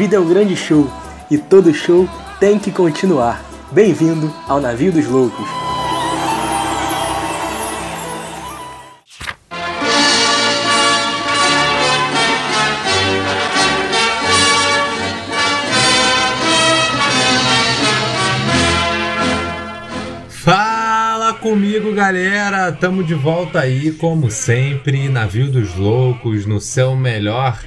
vida é um grande show e todo show tem que continuar. Bem-vindo ao Navio dos Loucos. Fala comigo, galera! Tamo de volta aí, como sempre, Navio dos Loucos, no seu melhor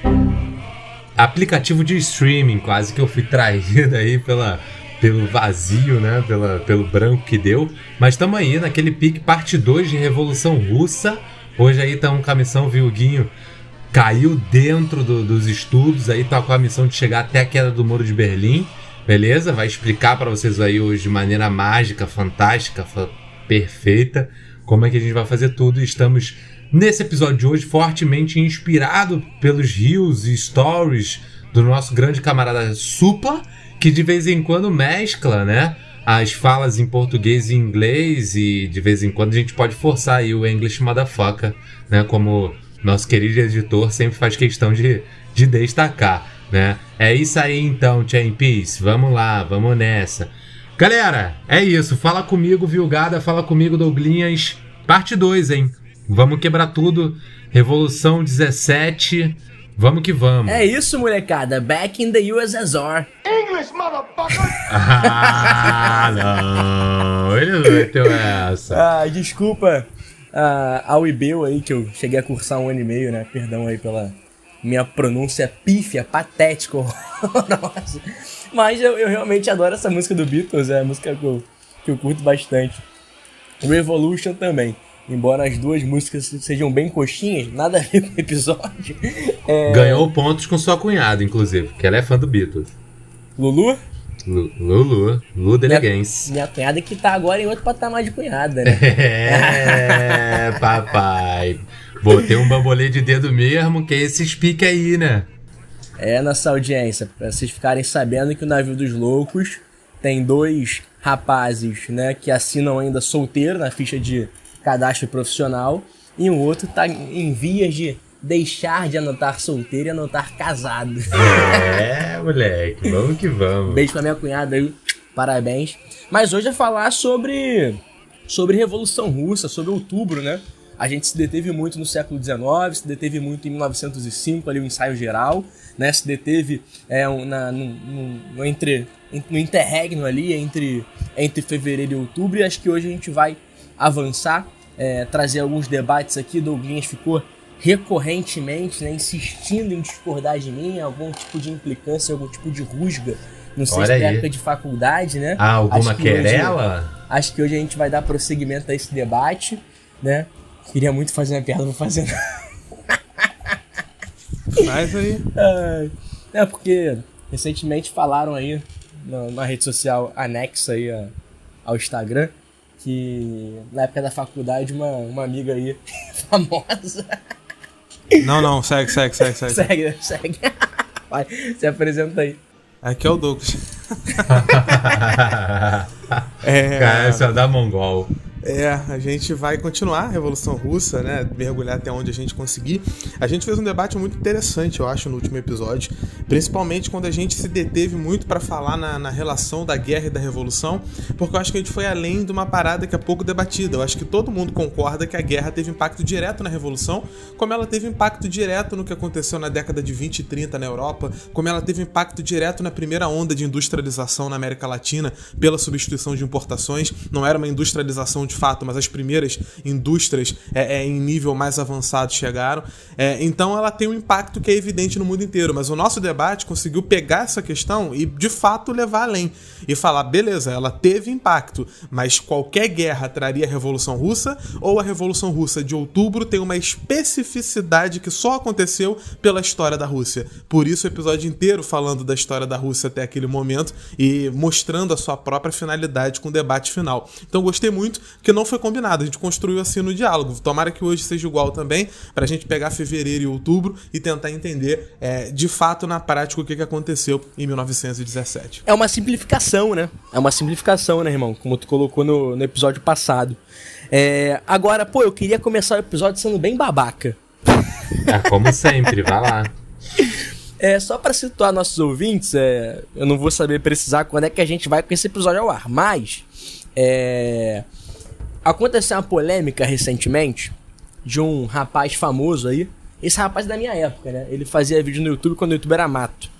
aplicativo de streaming. Quase que eu fui traído aí pela, pelo vazio, né? Pela, pelo branco que deu. Mas tamo aí naquele pique parte 2 de Revolução Russa. Hoje aí tá com a missão, viu, Guinho? Caiu dentro do, dos estudos, aí tá com a missão de chegar até a queda do Muro de Berlim. Beleza? Vai explicar para vocês aí hoje de maneira mágica, fantástica, fa perfeita, como é que a gente vai fazer tudo. Estamos nesse episódio de hoje fortemente inspirado pelos rios e stories do nosso grande camarada Supla, que de vez em quando mescla, né? As falas em português e inglês e de vez em quando a gente pode forçar aí o English motherfucker, né? Como nosso querido editor sempre faz questão de, de destacar né? É isso aí então, Chain Peace. Vamos lá, vamos nessa. Galera, é isso. Fala comigo, Vilgada. Fala comigo, Douglinhas. Parte 2, hein? Vamos quebrar tudo. Revolução 17. Vamos que vamos. É isso, molecada. Back in the USSR. English, motherfucker! ah, não. Ele não meteu essa. Ah, desculpa uh, ao IBEU aí, que eu cheguei a cursar um ano e meio, né? Perdão aí pela minha pronúncia pífia, patética, horrorosa. Mas eu, eu, realmente adoro essa música do Beatles, é a música que eu, que eu curto bastante. Revolution também. Embora as duas músicas sejam bem coxinhas, nada a ver com o episódio. É... Ganhou pontos com sua cunhada, inclusive, que ela é fã do Beatles. Lulu? Lulu, Lulu Deleguense. Minha, minha cunhada que tá agora em outro patamar de cunhada, né? É, papai. Botei um bambolê de dedo mesmo, que é esse speak aí, né? É, nossa audiência, pra vocês ficarem sabendo que o Navio dos Loucos tem dois rapazes, né, que assinam ainda solteiro na ficha de cadastro profissional e o outro tá em vias de deixar de anotar solteiro e anotar casado. É, moleque, vamos que vamos. Beijo pra minha cunhada aí, parabéns. Mas hoje é falar sobre sobre Revolução Russa, sobre outubro, né? A gente se deteve muito no século XIX, se deteve muito em 1905, ali o ensaio geral, né? Se deteve é, na, no, no, no, entre, no interregno ali, entre, entre fevereiro e outubro, e acho que hoje a gente vai avançar, é, trazer alguns debates aqui. Douglas ficou recorrentemente né, insistindo em discordar de mim, algum tipo de implicância, algum tipo de rusga. Não sei Olha se é época de faculdade, né? Ah, alguma acho que querela? Hoje, acho que hoje a gente vai dar prosseguimento a esse debate, né? Queria muito fazer uma piada, não fazer Faz aí. É, porque recentemente falaram aí na, na rede social anexa aí a, ao Instagram que na época da faculdade uma, uma amiga aí famosa. Não, não, segue, segue, segue, segue. Segue, segue. Vai, se apresenta aí. Aqui é o Douglas. é... Cara, essa é da Mongol. É, a gente vai continuar a Revolução Russa, né? Mergulhar até onde a gente conseguir. A gente fez um debate muito interessante, eu acho, no último episódio, principalmente quando a gente se deteve muito para falar na, na, relação da guerra e da revolução, porque eu acho que a gente foi além de uma parada que é pouco debatida. Eu acho que todo mundo concorda que a guerra teve impacto direto na revolução, como ela teve impacto direto no que aconteceu na década de 20 e 30 na Europa, como ela teve impacto direto na primeira onda de industrialização na América Latina pela substituição de importações. Não era uma industrialização de de fato, mas as primeiras indústrias é, é, em nível mais avançado chegaram. É, então ela tem um impacto que é evidente no mundo inteiro. Mas o nosso debate conseguiu pegar essa questão e de fato levar além. E falar, beleza, ela teve impacto, mas qualquer guerra traria a Revolução Russa ou a Revolução Russa de outubro tem uma especificidade que só aconteceu pela história da Rússia. Por isso o episódio inteiro falando da história da Rússia até aquele momento e mostrando a sua própria finalidade com o debate final. Então gostei muito que não foi combinado. A gente construiu assim no diálogo. Tomara que hoje seja igual também, para a gente pegar fevereiro e outubro e tentar entender é, de fato na prática o que, que aconteceu em 1917. É uma simplificação, né? É uma simplificação, né, irmão? Como tu colocou no, no episódio passado. É, agora, pô, eu queria começar o episódio sendo bem babaca. É, como sempre, vai lá. É, só para situar nossos ouvintes, é, eu não vou saber precisar quando é que a gente vai com esse episódio ao ar, mas é, aconteceu uma polêmica recentemente de um rapaz famoso aí. Esse rapaz é da minha época, né? Ele fazia vídeo no YouTube quando o YouTube era mato.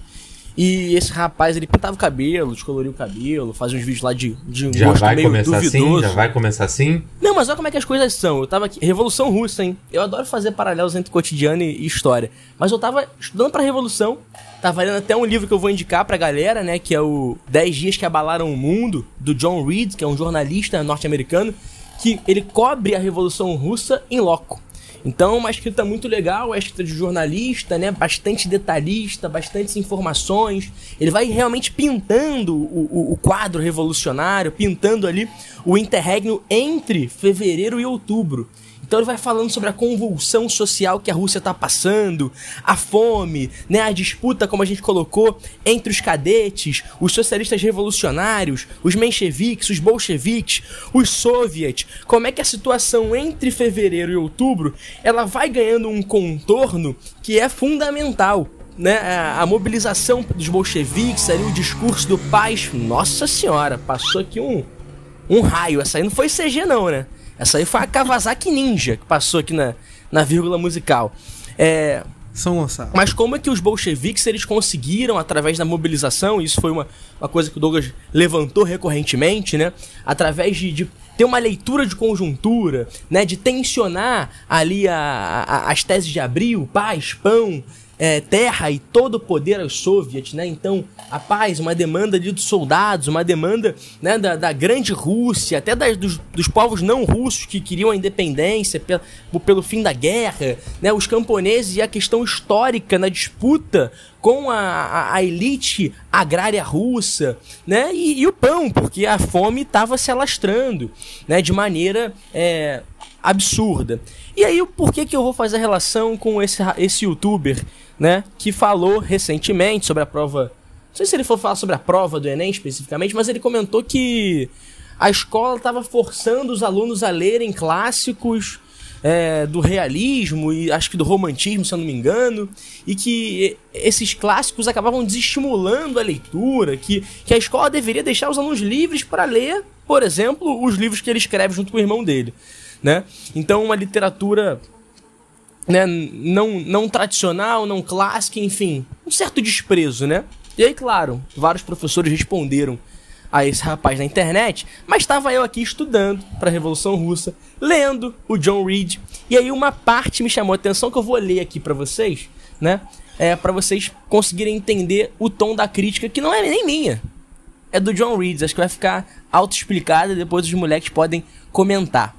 E esse rapaz, ele pintava o cabelo, descoloria o cabelo, fazia uns vídeos lá de, de um Já gosto vai meio começar duvidoso. assim? Já vai começar assim? Não, mas olha como é que as coisas são. Eu tava aqui. Revolução Russa, hein? Eu adoro fazer paralelos entre cotidiano e história. Mas eu tava estudando pra Revolução. Tava lendo até um livro que eu vou indicar pra galera, né? Que é o 10 Dias que Abalaram o Mundo, do John Reed, que é um jornalista norte-americano, que ele cobre a Revolução Russa em loco. Então, uma escrita muito legal, é escrita de jornalista, né? Bastante detalhista, bastantes informações. Ele vai realmente pintando o, o- o quadro revolucionário, pintando ali o interregno entre fevereiro e outubro. Então ele vai falando sobre a convulsão social que a Rússia está passando, a fome, né, a disputa, como a gente colocou, entre os cadetes, os socialistas revolucionários, os mencheviques, os bolcheviques, os soviets. Como é que a situação entre fevereiro e outubro ela vai ganhando um contorno que é fundamental. Né, a, mobilização dos bolcheviques, ali, o discurso do paz. Nossa senhora, passou aqui um, um raio. Essa aí não foi CG, não, né? Essa aí foi a Kawasaki Ninja que passou aqui na, na vírgula musical. É, São Gonçalo. mas como é que os bolcheviques eles conseguiram, através da mobilização, isso foi uma, uma coisa que o Douglas levantou recorrentemente, né? Através de, de ter uma leitura de conjuntura, né? De tensionar ali a, a- as teses de abril, paz, pão, é, terra e todo o poder aos soviets, né? Então, a paz, uma demanda dos soldados, uma demanda né, da, da grande Rússia, até das- dos, dos povos não russos que queriam a independência pe- pelo fim da guerra, né? Os camponeses e a questão histórica na disputa com a, a, a elite agrária russa, né? E, e o pão, porque a fome estava se alastrando, né? De maneira é, absurda. E aí, por que, que eu vou fazer relação com esse, esse youtuber, né? Que falou recentemente sobre a prova. Não sei se ele for falar sobre a prova do Enem especificamente, mas ele comentou que a escola estava forçando os alunos a lerem clássicos é, do realismo e acho que do romantismo, se eu não me engano, e que esses clássicos acabavam desestimulando a leitura, que, que a escola deveria deixar os alunos livres para ler, por exemplo, os livros que ele escreve junto com o irmão dele. Né? Então, uma literatura né, não, não tradicional, não clássica, enfim, um certo desprezo, né? E aí, claro, vários professores responderam a esse rapaz na internet, mas estava eu aqui estudando para a Revolução Russa, lendo o John Reed, e aí uma parte me chamou a atenção que eu vou ler aqui para vocês, né? É para vocês conseguirem entender o tom da crítica que não é nem minha. É do John Reed, acho que vai ficar auto-explicada e depois os moleques podem comentar.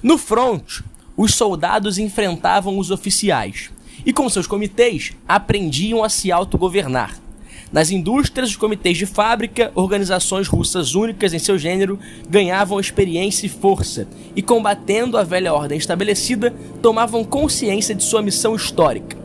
No front, os soldados enfrentavam os oficiais e, com seus comitês, aprendiam a se autogovernar. Nas indústrias, os comitês de fábrica, organizações russas únicas em seu gênero, ganhavam experiência e força, e combatendo a velha ordem estabelecida, tomavam consciência de sua missão histórica.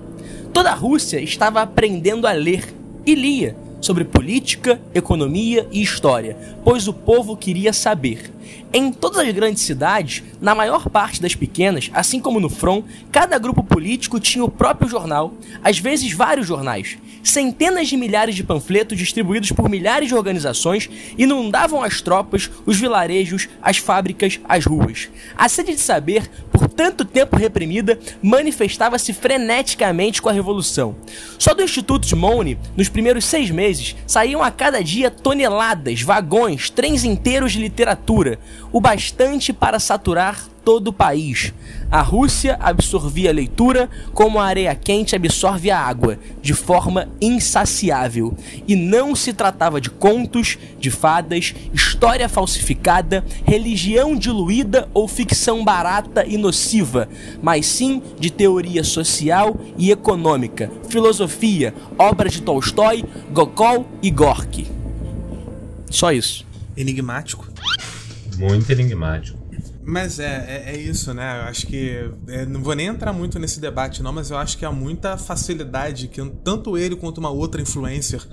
Toda a Rússia estava aprendendo a ler e lia sobre política, economia e história, pois o povo queria saber. Em todas as grandes cidades, na maior parte das pequenas, assim como no front, cada grupo político tinha o próprio jornal, às vezes vários jornais. Centenas de milhares de panfletos distribuídos por milhares de organizações inundavam as tropas, os vilarejos, as fábricas, as ruas. A sede de saber, por tanto tempo reprimida, manifestava-se freneticamente com a Revolução. Só do Instituto Smone, nos primeiros seis meses, saíam a cada dia toneladas, vagões, trens inteiros de literatura, o bastante para saturar todo o país. A Rússia absorvia a leitura como a areia quente absorve a água, de forma insaciável. E não se tratava de contos, de fadas, história falsificada, religião diluída ou ficção barata e nociva, mas sim de teoria social e econômica, filosofia, obras de Tolstói, Gogol e Gorky. Só isso. Enigmático. Muito enigmático. Mas é, é, é isso, né? Eu acho que. é, não vou nem entrar muito nesse debate, não, mas eu acho que há muita facilidade que tanto ele quanto uma outra influencer,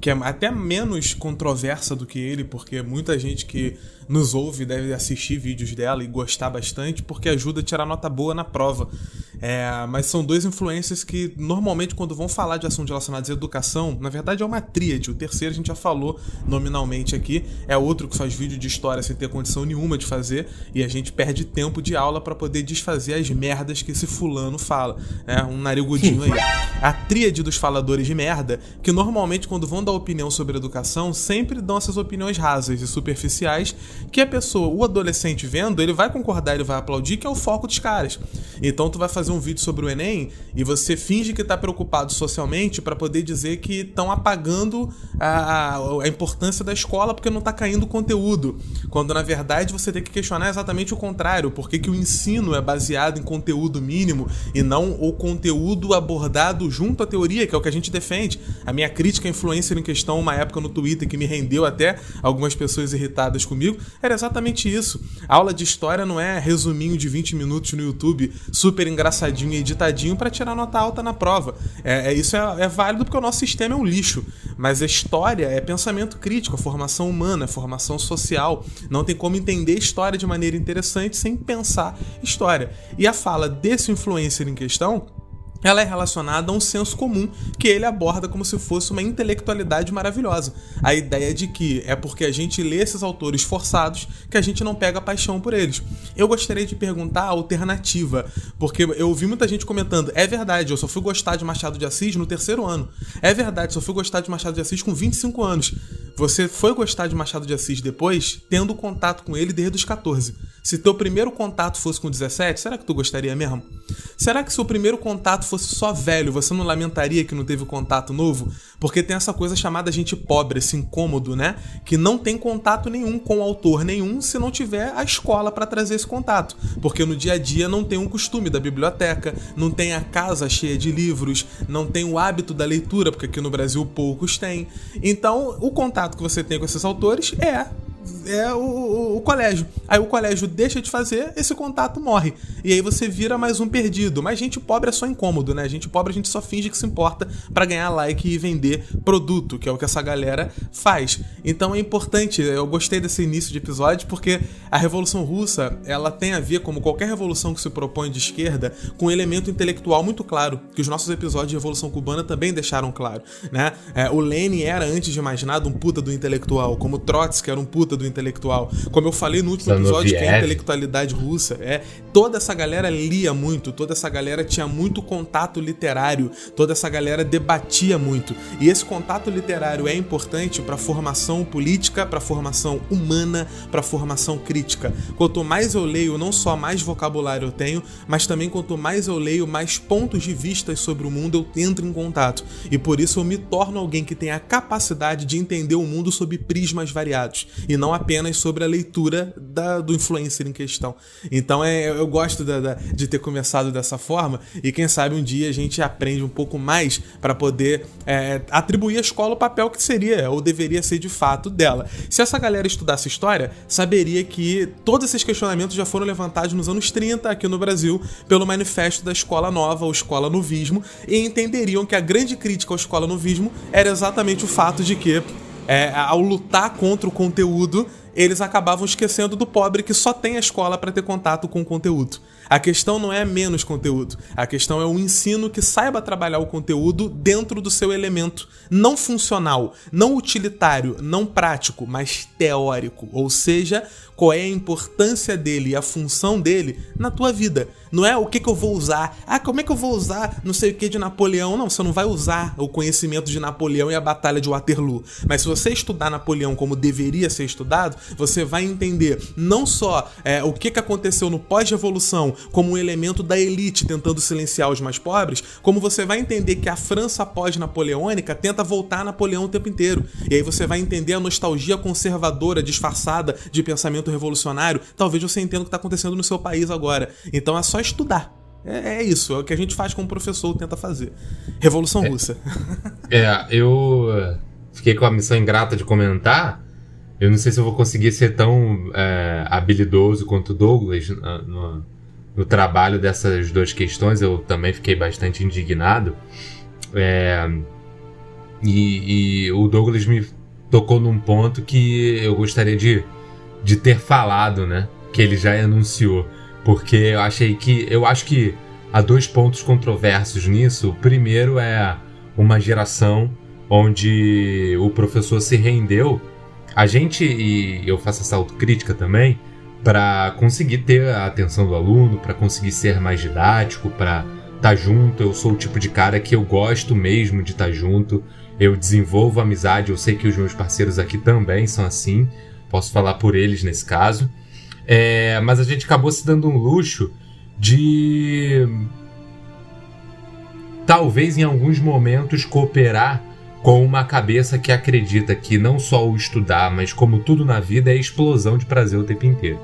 que é até menos controversa do que ele, porque muita gente que nos ouve deve assistir vídeos dela e gostar bastante, porque ajuda a tirar nota boa na prova. É, mas são dois influencers que normalmente quando vão falar de assuntos relacionados à educação, na verdade é uma tríade. O terceiro a gente já falou nominalmente aqui, é outro que faz vídeo de história sem ter condição nenhuma de fazer e a gente perde tempo de aula para poder desfazer as merdas que esse fulano fala, né? Um narigudinho aí. A tríade dos faladores de merda, que normalmente quando vão dar opinião sobre educação, sempre dão essas opiniões rasas e superficiais que a pessoa, o adolescente vendo, ele vai concordar, ele vai aplaudir, que é o foco dos caras. Então tu vai fazer um vídeo sobre o Enem e você finge que tá preocupado socialmente para poder dizer que estão apagando a, a, importância da escola porque não tá caindo conteúdo. Quando na verdade você tem que questionar exatamente o contrário, porque que o ensino é baseado em conteúdo mínimo e não o conteúdo abordado junto à teoria, que é o que a gente defende. A minha crítica influencer em questão, uma época no Twitter que me rendeu até algumas pessoas irritadas comigo, era exatamente isso. A aula de história não é resuminho de 20 minutos no YouTube, super engraçadinho e editadinho para tirar nota alta na prova. É, é isso é, é, válido porque o nosso sistema é um lixo. Mas a história é pensamento crítico, a formação humana, a formação social. Não tem como entender história de maneira interessante sem pensar história. E a fala desse influencer em questão ela é relacionada a um senso comum que ele aborda como se fosse uma intelectualidade maravilhosa. A ideia de que é porque a gente lê esses autores forçados que a gente não pega paixão por eles. Eu gostaria de perguntar a alternativa, porque eu ouvi muita gente comentando: é verdade, eu só fui gostar de Machado de Assis no terceiro ano. É verdade, só fui gostar de Machado de Assis com 25 anos. Você foi gostar de Machado de Assis depois, tendo contato com ele desde os 14. Se teu primeiro contato fosse com 17, será que tu gostaria mesmo? Será que se o primeiro contato fosse só velho, você não lamentaria que não teve contato novo? Porque tem essa coisa chamada gente pobre, esse incômodo, né? Que não tem contato nenhum com autor nenhum se não tiver a escola para trazer esse contato. Porque no dia a dia não tem um costume da biblioteca, não tem a casa cheia de livros, não tem o hábito da leitura, porque aqui no Brasil poucos têm. Então, o contato que você tem com esses autores é é o, o, o, colégio. Aí o colégio deixa de fazer, esse contato morre. E aí você vira mais um perdido. Mas gente pobre é só incômodo, né? Gente pobre a gente só finge que se importa para ganhar like e vender produto, que é o que essa galera faz. Então é importante, eu gostei desse início de episódio porque a Revolução Russa, ela tem a ver, como qualquer revolução que se propõe de esquerda, com um elemento intelectual muito claro, que os nossos episódios de Revolução Cubana também deixaram claro, né? É, o Lenin era, antes de mais nada, um puta do intelectual, como Trotsky era um puta do intelectual. Como eu falei no último episódio, que é a intelectualidade russa. É, toda essa galera lia muito, toda essa galera tinha muito contato literário, toda essa galera debatia muito. E esse contato literário é importante para a formação política, para a formação humana, para a formação crítica. Quanto mais eu leio, não só mais vocabulário eu tenho, mas também quanto mais eu leio, mais pontos de vista sobre o mundo eu entro em contato. E por isso eu me torno alguém que tem a capacidade de entender o mundo sob prismas variados e não apenas sobre a leitura da, do influencer em questão. Então é, eu gosto da, da, de ter começado dessa forma e quem sabe um dia a gente aprende um pouco mais para poder é, atribuir à escola o papel que seria ou deveria ser de fato dela. Se essa galera estudasse história, saberia que todos esses questionamentos já foram levantados nos anos 30 aqui no Brasil pelo manifesto da Escola Nova, ou Escola Novismo, e entenderiam que a grande crítica ao Escola Novismo era exatamente o fato de que é, ao lutar contra o conteúdo, eles acabavam esquecendo do pobre que só tem a escola para ter contato com o conteúdo. A questão não é menos conteúdo, a questão é o ensino que saiba trabalhar o conteúdo dentro do seu elemento não funcional, não utilitário, não prático, mas teórico, ou seja, qual é a importância dele e a função dele na tua vida. Não é o que, que eu vou usar. Ah, como é que eu vou usar não sei o que de Napoleão? Não, você não vai usar o conhecimento de Napoleão e a Batalha de Waterloo. Mas se você estudar Napoleão como deveria ser estudado, você vai entender não só é, o que, que aconteceu no pós-revolução como um elemento da elite tentando silenciar os mais pobres, como você vai entender que a França pós-napoleônica tenta voltar a Napoleão o tempo inteiro. E aí você vai entender a nostalgia conservadora disfarçada de pensamento revolucionário. Talvez você entenda o que está acontecendo no seu país agora. Então é só estudar. É, é, isso, é o que a gente faz como professor, tenta fazer. Revolução é, Russa. É, eu eh, fiquei com a missão ingrata de comentar. Eu não sei se eu vou conseguir ser tão é, habilidoso quanto o Douglas no, no, no, trabalho dessas duas questões. Eu também fiquei bastante indignado. É, e, e o Douglas me tocou num ponto que eu gostaria de, de ter falado, né? Que ele já anunciou porque eu achei que. Eu acho que há dois pontos controversos nisso. O primeiro é uma geração onde o professor se rendeu. A gente, e eu faço essa autocrítica também, para conseguir ter a atenção do aluno, para conseguir ser mais didático, para estar tá junto. Eu sou o tipo de cara que eu gosto mesmo de estar tá junto. Eu desenvolvo amizade. Eu sei que os meus parceiros aqui também são assim. Posso falar por eles nesse caso. É, mas a gente acabou se dando um luxo de talvez em alguns momentos cooperar com uma cabeça que acredita que não só o estudar, mas como tudo na vida é explosão de prazer o tempo inteiro.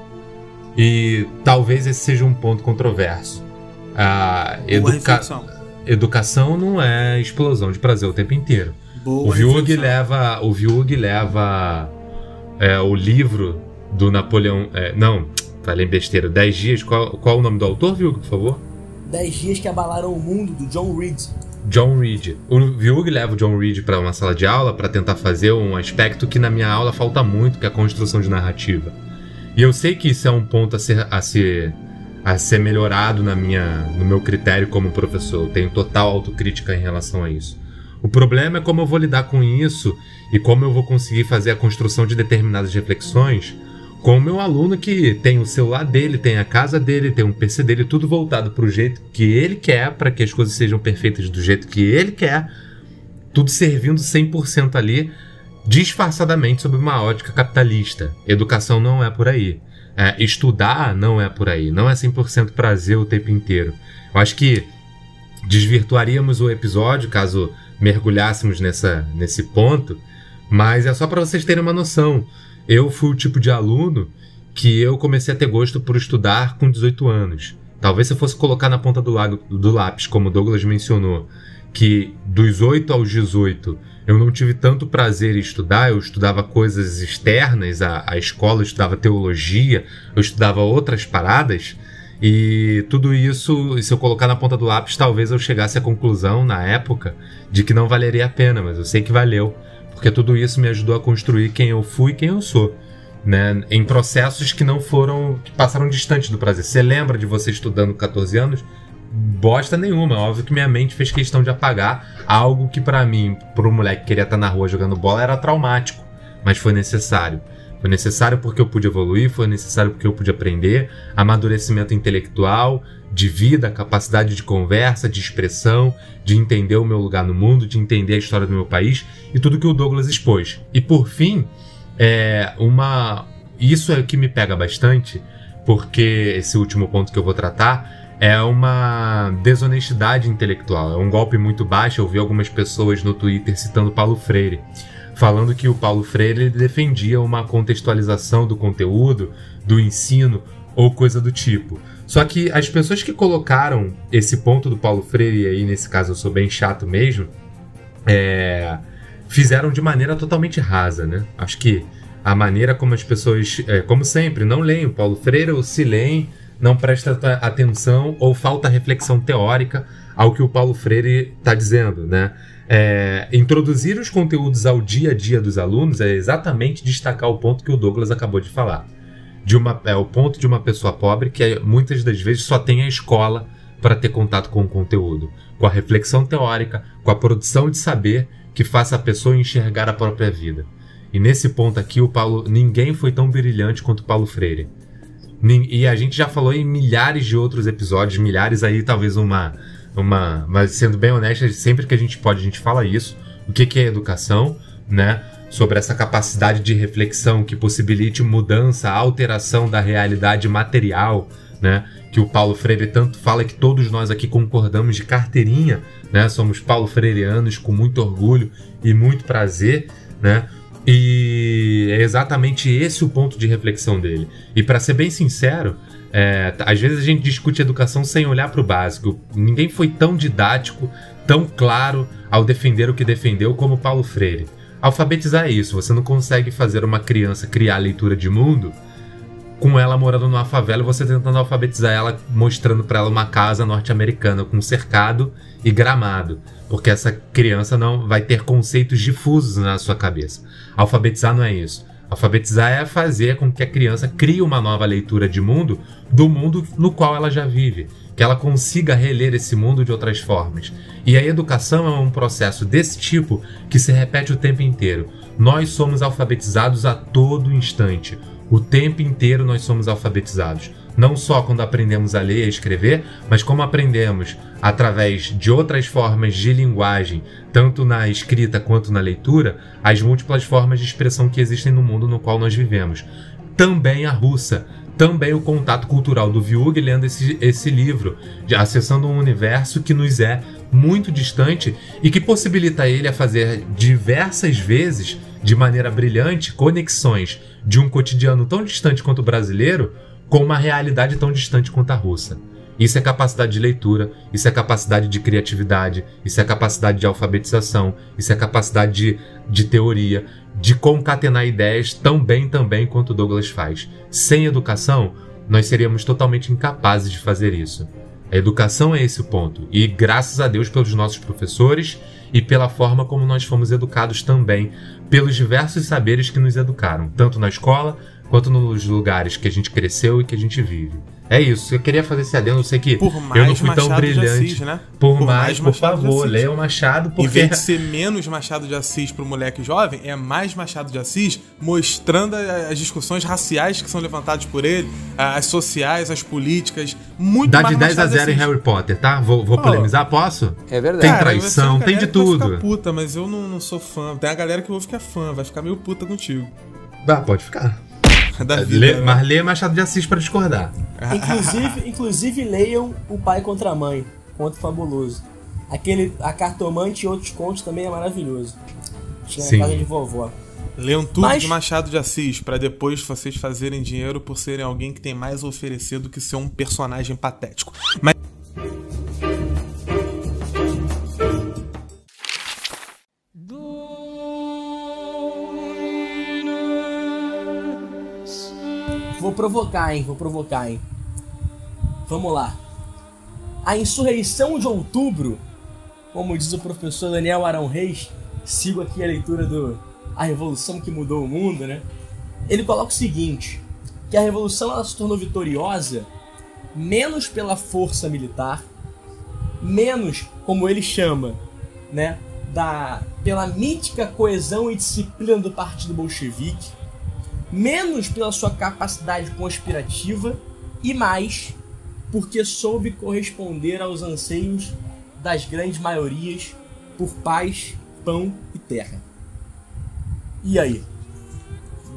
E talvez esse seja um ponto controverso. A educa... educação não é explosão de prazer o tempo inteiro. Boa o Vyug leva, o Vyug leva é, o livro do Napoleão. É, não, falei besteira. 10 dias. Qual, qual o nome do autor, Vyug, por favor? 10 dias que abalaram o mundo, do John Reed. John Reed. O Vyug leva o John Reed para uma sala de aula para tentar fazer um aspecto que na minha aula falta muito, que é a construção de narrativa. E eu sei que isso é um ponto a ser, a ser, a ser melhorado na minha, no meu critério como professor. Eu tenho total autocrítica em relação a isso. O problema é como eu vou lidar com isso e como eu vou conseguir fazer a construção de determinadas reflexões com o meu aluno que tem o celular dele, tem a casa dele, tem um PC dele, tudo voltado para o jeito que ele quer, para que as coisas sejam perfeitas do jeito que ele quer, tudo servindo 100% ali, disfarçadamente sob uma ótica capitalista. Educação não é por aí. É, estudar não é por aí. Não é 100% prazer o tempo inteiro. Eu acho que desvirtuaríamos o episódio caso mergulhássemos nessa, nesse ponto, mas é só para vocês terem uma noção. Eu fui o tipo de aluno que eu comecei a ter gosto por estudar com 18 anos. Talvez se eu fosse colocar na ponta do, lago, do lápis, como Douglas mencionou, que dos 8 aos 18 eu não tive tanto prazer em estudar, eu estudava coisas externas à, à escola, eu estudava teologia, eu estudava outras paradas, e tudo isso, se eu colocar na ponta do lápis, talvez eu chegasse à conclusão na época de que não valeria a pena, mas eu sei que valeu porque tudo isso me ajudou a construir quem eu fui e quem eu sou. Né, em processos que não foram. que passaram distante do prazer. Você lembra de você estudando 14 anos? Bosta nenhuma. Óbvio que minha mente fez questão de apagar algo que, para mim, um moleque que queria estar na rua jogando bola, era traumático. Mas foi necessário. Foi necessário porque eu pude evoluir, foi necessário porque eu pude aprender, amadurecimento intelectual, de vida, capacidade de conversa, de expressão, de entender o meu lugar no mundo, de entender a história do meu país e tudo que o Douglas expôs. E por fim, é uma isso é o que me pega bastante, porque esse último ponto que eu vou tratar é uma desonestidade intelectual, é um golpe muito baixo. Eu vi algumas pessoas no Twitter citando Paulo Freire falando que o Paulo Freire defendia uma contextualização do conteúdo, do ensino ou coisa do tipo. Só que as pessoas que colocaram esse ponto do Paulo Freire, e aí nesse caso eu sou bem chato mesmo, é, fizeram de maneira totalmente rasa, né? Acho que a maneira como as pessoas, é, como sempre, não leem o Paulo Freire ou se leem, não presta atenção ou falta reflexão teórica ao que o Paulo Freire está dizendo, né? É, introduzir os conteúdos ao dia a dia dos alunos é exatamente destacar o ponto que o Douglas acabou de falar. De uma, é o ponto de uma pessoa pobre que é, muitas das vezes só tem a escola para ter contato com o conteúdo, com a reflexão teórica, com a produção de saber que faça a pessoa enxergar a própria vida. E nesse ponto aqui, o Paulo, ninguém foi tão brilhante quanto o Paulo Freire. E a gente já falou em milhares de outros episódios, milhares aí, talvez uma uma. Mas sendo bem honesto, sempre que a gente pode, a gente fala isso. O que, que é educação, né? Sobre essa capacidade de reflexão que possibilite mudança, alteração da realidade material, né? Que o Paulo Freire tanto fala que todos nós aqui concordamos de carteirinha, né? Somos Paulo Freireanos com muito orgulho e muito prazer, né? E é exatamente esse o ponto de reflexão dele. E para ser bem sincero, é, às vezes a gente discute educação sem olhar para o básico. Ninguém foi tão didático, tão claro ao defender o que defendeu como Paulo Freire. Alfabetizar é isso. Você não consegue fazer uma criança criar leitura de mundo com ela morando numa favela e você tentando alfabetizar ela, mostrando para ela uma casa norte-americana com cercado e gramado, porque essa criança não vai ter conceitos difusos na sua cabeça. Alfabetizar não é isso. Alfabetizar é fazer com que a criança crie uma nova leitura de mundo do mundo no qual ela já vive, que ela consiga reler esse mundo de outras formas. E a educação é um processo desse tipo que se repete o tempo inteiro. Nós somos alfabetizados a todo instante. O tempo inteiro nós somos alfabetizados. Não só quando aprendemos a ler e a escrever, mas como aprendemos através de outras formas de linguagem, tanto na escrita quanto na leitura, as múltiplas formas de expressão que existem no mundo no qual nós vivemos. Também a russa, também o contato cultural do Viug lendo esse, esse livro, acessando um universo que nos é muito distante e que possibilita ele a fazer diversas vezes, de maneira brilhante, conexões de um cotidiano tão distante quanto o brasileiro com uma realidade tão distante quanto a russa. Isso é capacidade de leitura, isso é capacidade de criatividade, isso é capacidade de alfabetização, isso é capacidade de, de teoria, de concatenar ideias tão bem também quanto Douglas faz. Sem educação, nós seríamos totalmente incapazes de fazer isso. A educação é esse ponto. E graças a Deus pelos nossos professores e pela forma como nós fomos educados também, pelos diversos saberes que nos educaram, tanto na escola quanto nos lugares que a gente cresceu e que a gente vive. É isso, eu queria fazer esse adendo, eu sei que eu não fui tão Machado brilhante. Assis, né? Por, por, mais, mais por favor, leia o Machado. Porque... Em vez de ser menos Machado de Assis pro moleque jovem, é mais Machado de Assis mostrando as discussões raciais que são levantadas por ele, as sociais, as políticas, muito Dá de 10 a 0 em Harry Potter, tá? Vou, vou oh, polemizar, posso? É verdade. Tem traição, tem de tudo. Vai ficar puta, mas eu não, não sou fã. Tem a galera que eu vou ficar fã, vai ficar meio puta contigo. Dá, pode ficar. da vida. Lê, né? Mas lê Machado de Assis para discordar. Inclusive, inclusive leiam O Pai contra a Mãe, conto fabuloso. Aquele, a Cartomante e outros contos também é maravilhoso. Tinha Sim. casa de vovó. Leiam tudo Mas... de Machado de Assis, para depois vocês fazerem dinheiro por serem alguém que tem mais a oferecer do que ser um personagem patético. Mas provocar, hein? Vou provocar, hein? Vamos lá. A insurreição de outubro, como diz o professor Daniel Arão Reis, sigo aqui a leitura do A Revolução que Mudou o Mundo, né? Ele coloca o seguinte: que a revolução ela se tornou vitoriosa menos pela força militar, menos, como ele chama, né, da pela mítica coesão e disciplina do Partido Bolchevique, menos pela sua capacidade conspirativa e mais porque soube corresponder aos anseios das grandes maiorias por paz, pão e terra. E aí?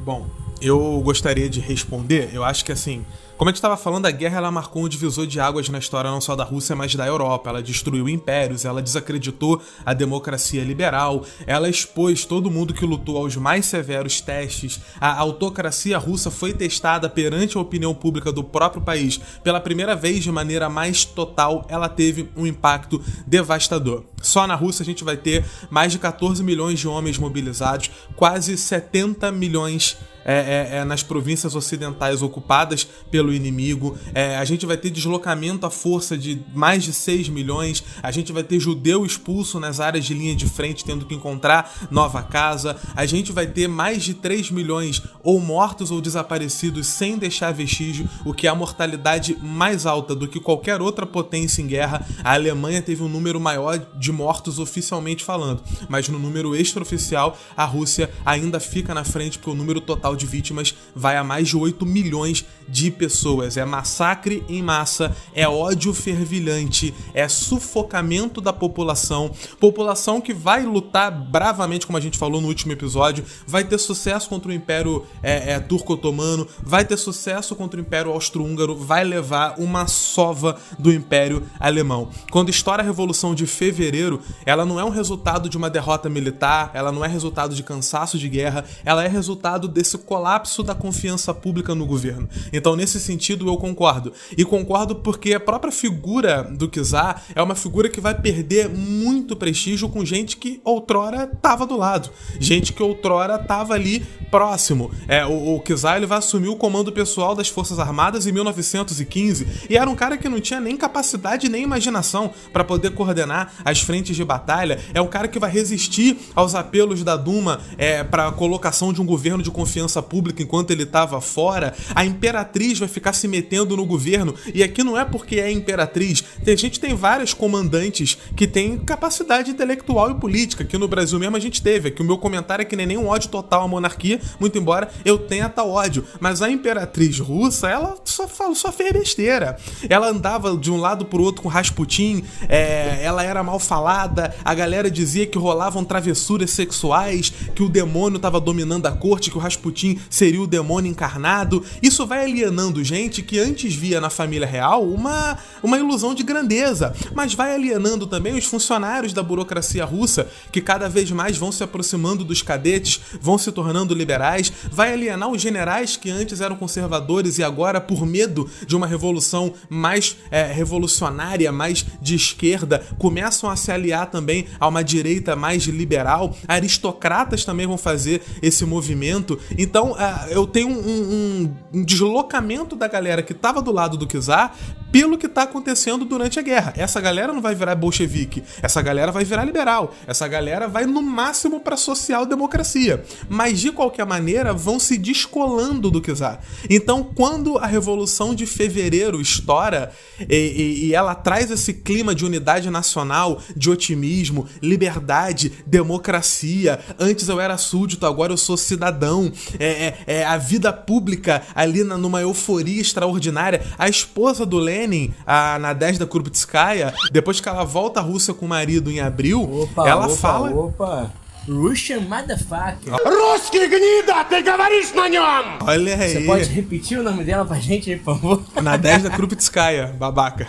Bom, eu gostaria de responder. Eu acho que assim, como a gente estava falando, a guerra ela marcou um divisor de águas na história não só da Rússia, mas da Europa. Ela destruiu impérios, ela desacreditou a democracia liberal, ela expôs todo mundo que lutou aos mais severos testes. A autocracia russa foi testada perante a opinião pública do próprio país pela primeira vez de maneira mais total. Ela teve um impacto devastador. Só na Rússia a gente vai ter mais de 14 milhões de homens mobilizados, quase 70 milhões é, é, é, nas províncias ocidentais ocupadas pelo inimigo. É, a gente vai ter deslocamento à força de mais de 6 milhões. A gente vai ter judeu expulso nas áreas de linha de frente, tendo que encontrar nova casa. A gente vai ter mais de 3 milhões ou mortos ou desaparecidos sem deixar vestígio, o que é a mortalidade mais alta do que qualquer outra potência em guerra. A Alemanha teve um número maior de mortos oficialmente falando, mas no número extraoficial, a Rússia ainda fica na frente porque o número total total de vítimas vai a mais de 8 milhões de pessoas. É massacre em massa, é ódio fervilhante, é sufocamento da população. População que vai lutar bravamente, como a gente falou no último episódio, vai ter sucesso contra o Império é, é, Turco-Otomano, vai ter sucesso contra o Império Austro-Húngaro, vai levar uma sova do Império Alemão. Quando estoura a Revolução de Fevereiro, ela não é um resultado de uma derrota militar, ela não é resultado de cansaço de guerra, ela é resultado desse colapso da confiança pública no governo. Então, nesse sentido, eu concordo. E concordo porque a própria figura do Kizar é uma figura que vai perder muito prestígio com gente que outrora estava do lado, gente que outrora estava ali próximo. É, o, o Kizar ele vai assumir o comando pessoal das Forças Armadas em 1915 e era um cara que não tinha nem capacidade nem imaginação para poder coordenar as frentes de batalha. É um cara que vai resistir aos apelos da Duma é, para a colocação de um governo de confiança segurança pública enquanto ele estava fora, a imperatriz vai ficar se metendo no governo. E aqui não é porque é imperatriz. Tem, a gente tem várias comandantes que têm capacidade intelectual e política. Aqui no Brasil mesmo a gente teve. Aqui o meu comentário é que nem nenhum ódio total à monarquia, muito embora eu tenha tal ódio. Mas a imperatriz russa, ela só, só fez besteira. Ela andava de um lado pro outro com Rasputin, é, ela era mal falada, a galera dizia que rolavam travessuras sexuais, que o demônio estava dominando a corte, que o Rasputin seria o demônio encarnado. Isso vai alienando gente que antes via na família real uma, uma ilusão de grandeza, mas vai alienando também os funcionários da burocracia russa, que cada vez mais vão se aproximando dos cadetes, vão se tornando liberais, vai alienar os generais que antes eram conservadores e agora, por medo de uma revolução mais é, revolucionária, mais de esquerda, começam a se aliar também a uma direita mais liberal. Aristocratas também vão fazer esse movimento. Então, uh, eu tenho um, um, um, deslocamento da galera que estava do lado do Kizar pelo que está acontecendo durante a guerra. Essa galera não vai virar bolchevique, essa galera vai virar liberal, essa galera vai no máximo para social-democracia. Mas de qualquer maneira vão se descolando do Kizar. Então, quando a Revolução de Fevereiro estoura e, e, e ela traz esse clima de unidade nacional, de otimismo, liberdade, democracia. Antes eu era súdito, agora eu sou cidadão. É, é, é a vida pública ali na, numa euforia extraordinária. A esposa do Lenin, a Nadezhda Krupskaya, depois que ela volta à Rússia com o marido em abril, opa, ela opa, fala. Opa. Russian motherfucker. Русский гнида, ты говоришь на нем! Olha aí. Você pode repetir o nome dela pra gente aí, por favor? Nadezhda Krupskaya, babaca.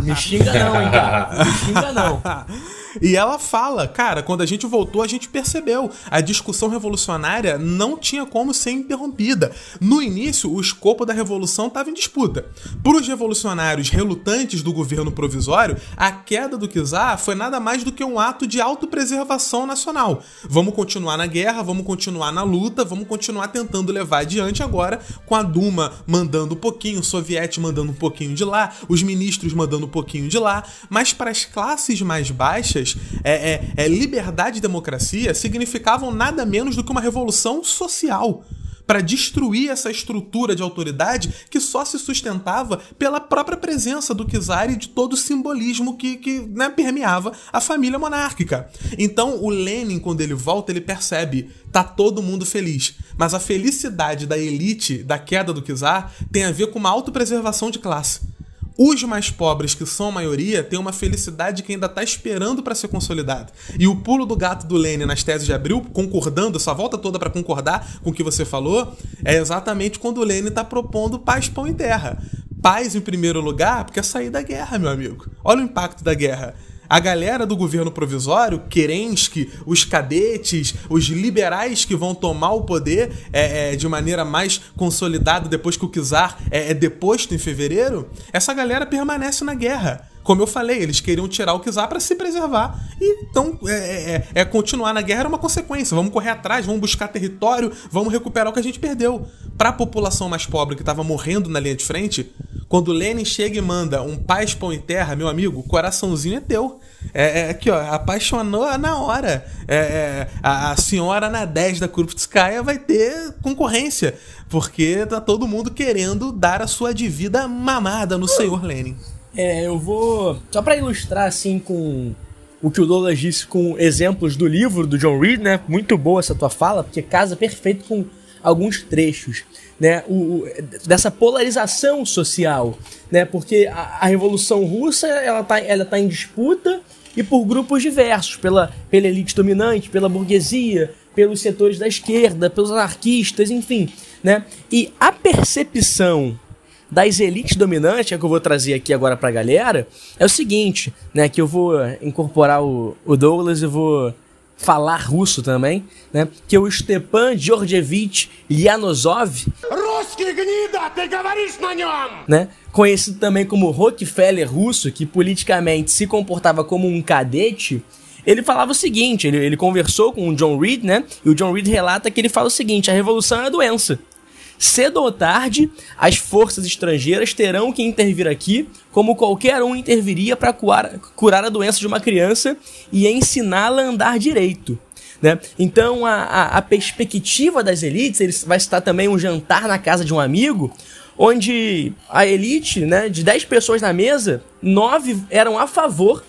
Me xinga não, hein, cara. Me xinga não. E ela fala, cara, quando a gente voltou, a gente percebeu. A discussão revolucionária não tinha como ser interrompida. No início, o escopo da revolução estava em disputa. Para os revolucionários relutantes do governo provisório, a queda do czar foi nada mais do que um ato de autopreservação nacional. Vamos continuar na guerra, vamos continuar na luta, vamos continuar tentando levar adiante agora com a Duma mandando um pouquinho, o soviete mandando um pouquinho de lá, os ministros mandando um pouquinho de lá, mas para as classes mais baixas é, é, é, liberdade e democracia significavam nada menos do que uma revolução social para destruir essa estrutura de autoridade que só se sustentava pela própria presença do czar e de todo o simbolismo que, que né, permeava a família monárquica. Então, o Lenin, quando ele volta, ele percebe tá todo mundo feliz, mas a felicidade da elite da queda do czar tem a ver com uma autopreservação de classe. Os mais pobres, que são a maioria, têm uma felicidade que ainda está esperando para ser consolidada. E o pulo do gato do Lênin nas teses de abril, concordando, essa volta toda para concordar com o que você falou, é exatamente quando o Lênin está propondo paz, pão e terra. Paz em primeiro lugar, porque é sair da guerra, meu amigo. Olha o impacto da guerra a galera do governo provisório, Kerensky, os cadetes, os liberais que vão tomar o poder é, é, de maneira mais consolidada depois que o czar é, é deposto em fevereiro, essa galera permanece na guerra. Como eu falei, eles queriam tirar o Kizar para se preservar. E, então, é, é, é, é, continuar na guerra era uma consequência. Vamos correr atrás, vamos buscar território, vamos recuperar o que a gente perdeu. Para a população mais pobre que estava morrendo na linha de frente, quando Lenin chega e manda um paz, pão e terra, meu amigo, o coraçãozinho é teu. É, é aqui, ó, apaixonou na hora. É, é a, a, senhora na 10 da Krupskaya vai ter concorrência, porque tá todo mundo querendo dar a sua devida mamada no senhor Lenin. É, eu vou. Só para ilustrar, assim, com o que o Douglas disse com exemplos do livro do John Reed, né? Muito boa essa tua fala, porque casa perfeito com alguns trechos, né? O, o dessa polarização social, né? Porque a, a, Revolução Russa, ela tá, ela tá em disputa e por grupos diversos, pela, pela elite dominante, pela burguesia, pelos setores da esquerda, pelos anarquistas, enfim, né? E a percepção das elites dominantes, é que eu vou trazer aqui agora pra galera, é o seguinte, né? Que eu vou incorporar o, o Douglas e vou falar russo também, né? Que é o Stepan Georgievich Lyanosov, né? Conhecido também como Rockefeller russo, que politicamente se comportava como um cadete, ele falava o seguinte, ele, ele conversou com o John Reed, né? E o John Reed relata que ele fala o seguinte, a revolução é a doença. Cedo ou tarde, as forças estrangeiras terão que intervir aqui, como qualquer um interviria para curar, a doença de uma criança e ensiná-la a andar direito. Né? Então a, a, a perspectiva das elites, ele vai citar também um jantar na casa de um amigo, onde a elite, né, de 10 pessoas na mesa, 9 eram a favor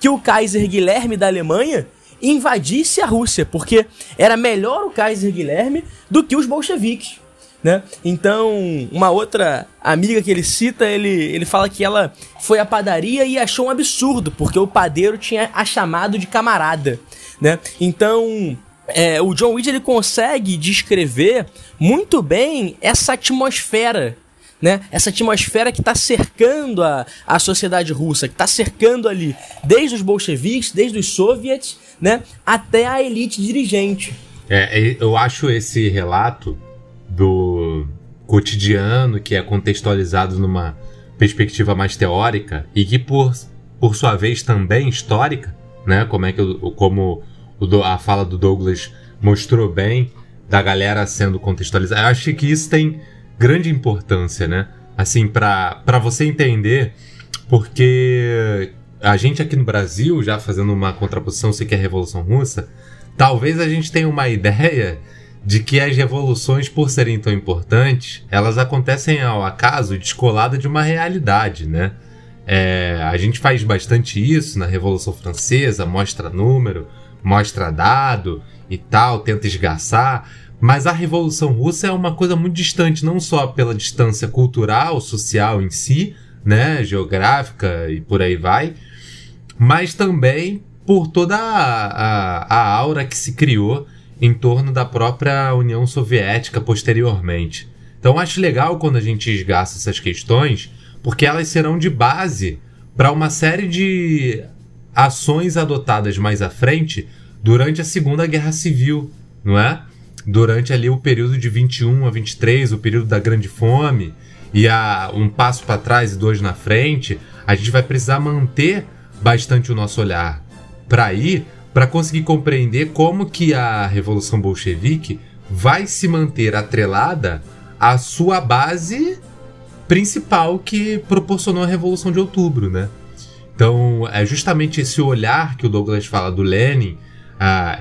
que o Kaiser Guilherme da Alemanha invadisse a Rússia, porque era melhor o Kaiser Guilherme do que os bolcheviques. Né? Então, uma outra amiga que ele cita, ele, ele fala que ela foi à padaria e achou um absurdo, porque o padeiro tinha a chamado de camarada. Né? Então, é, o John Reed ele consegue descrever muito bem essa atmosfera né? Essa atmosfera que está cercando a, a sociedade russa, que está cercando ali desde os bolcheviques, desde os soviets, né? Até a elite dirigente. É, eu acho esse relato cotidiano que é contextualizado numa perspectiva mais teórica e que por, por sua vez também histórica, né? Como é que como a fala do Douglas mostrou bem da galera sendo contextualizada. Eu acho que isso tem grande importância, né? Assim, para você entender, porque a gente aqui no Brasil, já fazendo uma contraposição, sei que é a Revolução Russa, talvez a gente tenha uma ideia de que as revoluções, por serem tão importantes, elas acontecem ao acaso descolada de uma realidade, né? É, a gente faz bastante isso na Revolução Francesa, mostra número, mostra dado e tal, tenta esgaçar, mas a Revolução Russa é uma coisa muito distante, não só pela distância cultural, social em si, né, geográfica e por aí vai, mas também por toda a, a, a aura que se criou em torno da própria União Soviética posteriormente. Então acho legal quando a gente esgaça essas questões, porque elas serão de base para uma série de ações adotadas mais à frente durante a Segunda Guerra Civil, não é? durante ali o período de 21 a 23, o período da Grande Fome, e a um passo para trás e dois na frente, a gente vai precisar manter bastante o nosso olhar para aí, para conseguir compreender como que a Revolução Bolchevique vai se manter atrelada à sua base principal que proporcionou a Revolução de Outubro, né? Então, é justamente esse olhar que o Douglas fala do Lenin,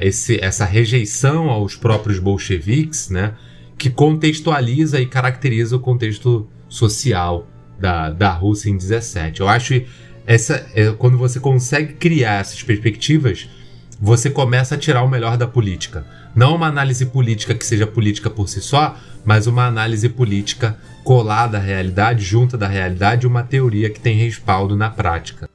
esse, essa rejeição aos próprios bolcheviques, né, que contextualiza e caracteriza o contexto social da, da Rússia em 17. Eu acho essa é, quando você consegue criar essas perspectivas, você começa a tirar o melhor da política. Não uma análise política que seja política por si só, mas uma análise política colada à realidade, junta da realidade, uma teoria que tem respaldo na prática.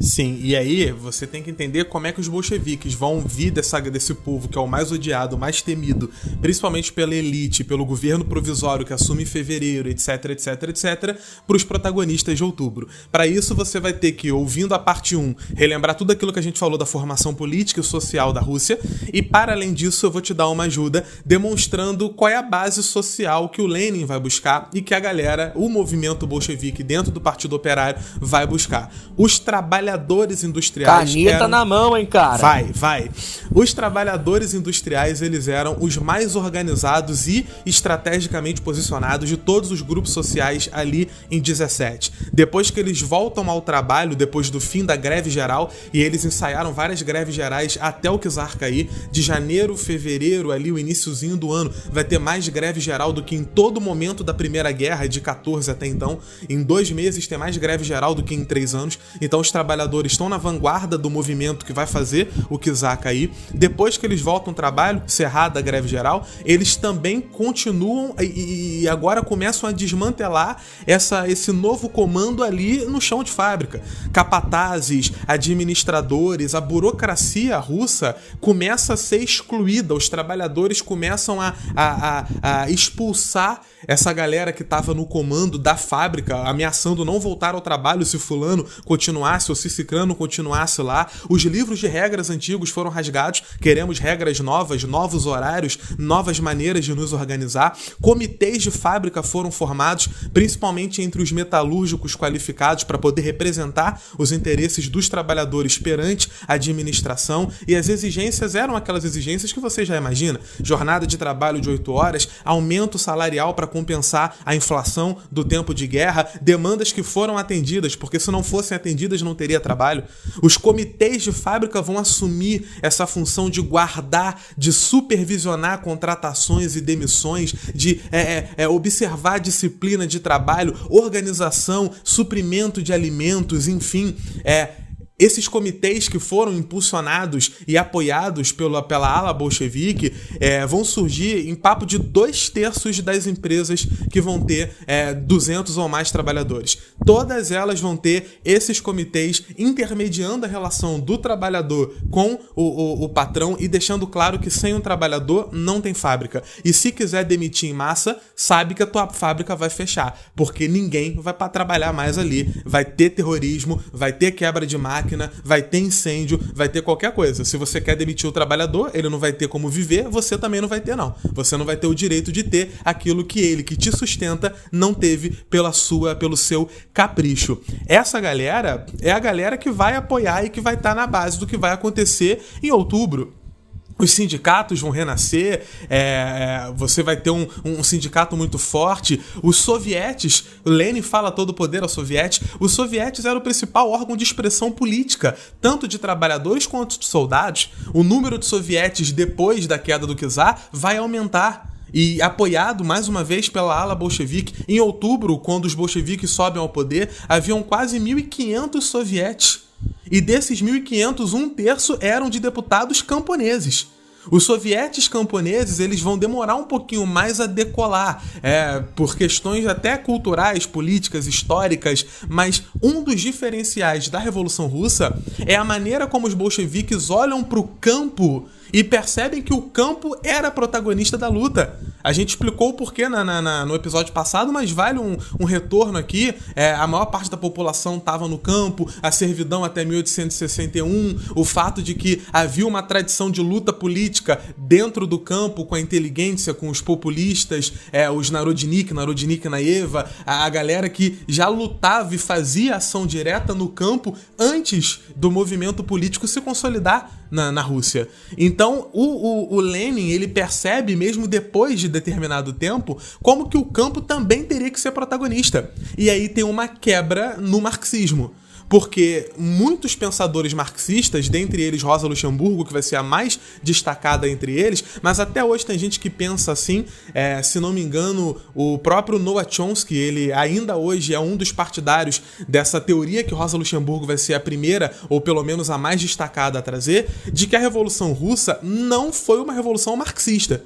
Sim, e aí você tem que entender como é que os bolcheviques vão vir dessa, desse povo que é o mais odiado, o mais temido, principalmente pela elite, pelo governo provisório que assume em fevereiro, etc, etc, etc, para os protagonistas de outubro. Para isso você vai ter que, ouvindo a parte 1, relembrar tudo aquilo que a gente falou da formação política e social da Rússia, e para além disso eu vou te dar uma ajuda demonstrando qual é a base social que o Lenin vai buscar e que a galera, o movimento bolchevique dentro do Partido Operário vai buscar. Os trabalhadores trabalhadores industriais. Caneta eram... na mão, hein, cara? Vai, vai. Os trabalhadores industriais, eles eram os mais organizados e estrategicamente posicionados de todos os grupos sociais ali em 17. Depois que eles voltam ao trabalho, depois do fim da greve geral, e eles ensaiaram várias greves gerais até o czar cair, de janeiro, fevereiro, ali o iníciozinho do ano, vai ter mais greve geral do que em todo momento da Primeira Guerra, de 14 até então. Em dois meses tem mais greve geral do que em três anos. Então os trabalhadores trabalhadores estão na vanguarda do movimento que vai fazer o Kizar cair. Depois que eles voltam ao trabalho, cerrada a greve geral, eles também continuam e, e agora começam a desmantelar essa, esse novo comando ali no chão de fábrica. Capatazes, administradores, a burocracia russa começa a ser excluída, os trabalhadores começam a, a, a, a expulsar essa galera que estava no comando da fábrica, ameaçando não voltar ao trabalho se fulano continuasse ou se ciclano continuasse lá. Os livros de regras antigos foram rasgados, queremos regras novas, novos horários, novas maneiras de nos organizar. Comitês de fábrica foram formados, principalmente entre os metalúrgicos qualificados para poder representar os interesses dos trabalhadores perante a administração, e as exigências eram aquelas exigências que você já imagina: jornada de trabalho de 8 horas, aumento salarial para compensar a inflação do tempo de guerra, demandas que foram atendidas, porque se não fossem atendidas não teria trabalho. Os comitês de fábrica vão assumir essa função de guardar, de supervisionar contratações e demissões, de é, é, é, observar disciplina de trabalho, organização, suprimento de alimentos, enfim. É, esses comitês que foram impulsionados e apoiados pela, pela ala bolchevique é, vão surgir em papo de dois terços das empresas que vão ter é, 200 ou mais trabalhadores. Todas elas vão ter esses comitês intermediando a relação do trabalhador com o, o, o patrão e deixando claro que sem um trabalhador não tem fábrica. E se quiser demitir em massa, sabe que a tua fábrica vai fechar, porque ninguém vai para trabalhar mais ali. Vai ter terrorismo, vai ter quebra de máquina máquina, vai ter incêndio, vai ter qualquer coisa. Se você quer demitir o trabalhador, ele não vai ter como viver, você também não vai ter, não. Você não vai ter o direito de ter aquilo que ele, que te sustenta, não teve pela sua, pelo seu capricho. Essa galera é a galera que vai apoiar e que vai estar tá na base do que vai acontecer em outubro os sindicatos vão renascer, é, você vai ter um, um, sindicato muito forte. Os sovietes, Lenin fala todo o poder aos sovietes, os sovietes eram o principal órgão de expressão política, tanto de trabalhadores quanto de soldados. O número de sovietes depois da queda do czar vai aumentar e apoiado mais uma vez pela ala bolchevique. Em outubro, quando os bolcheviques sobem ao poder, haviam quase 1.500 sovietes e desses 1.500, um terço eram de deputados camponeses. Os sovietes camponeses eles vão demorar um pouquinho mais a decolar, é, por questões até culturais, políticas, históricas, mas um dos diferenciais da Revolução Russa é a maneira como os bolcheviques olham para o campo e percebem que o campo era protagonista da luta. A gente explicou o porquê na, na, na, no episódio passado, mas vale um, um retorno aqui. É, a maior parte da população estava no campo, a servidão até 1861, o fato de que havia uma tradição de luta política dentro do campo, com a inteligência, com os populistas, é, os Narodnik, Narodnik Naeva, a, a galera que já lutava e fazia ação direta no campo antes do movimento político se consolidar na, na Rússia. Então, o, o, o Lenin, ele percebe, mesmo depois de determinado tempo, como que o campo também teria que ser protagonista. E aí tem uma quebra no marxismo porque muitos pensadores marxistas, dentre eles Rosa Luxemburgo, que vai ser a mais destacada entre eles, mas até hoje tem gente que pensa assim, é, se não me engano, o próprio Noah Chomsky, ele ainda hoje é um dos partidários dessa teoria que Rosa Luxemburgo vai ser a primeira, ou pelo menos a mais destacada a trazer, de que a Revolução Russa não foi uma revolução marxista.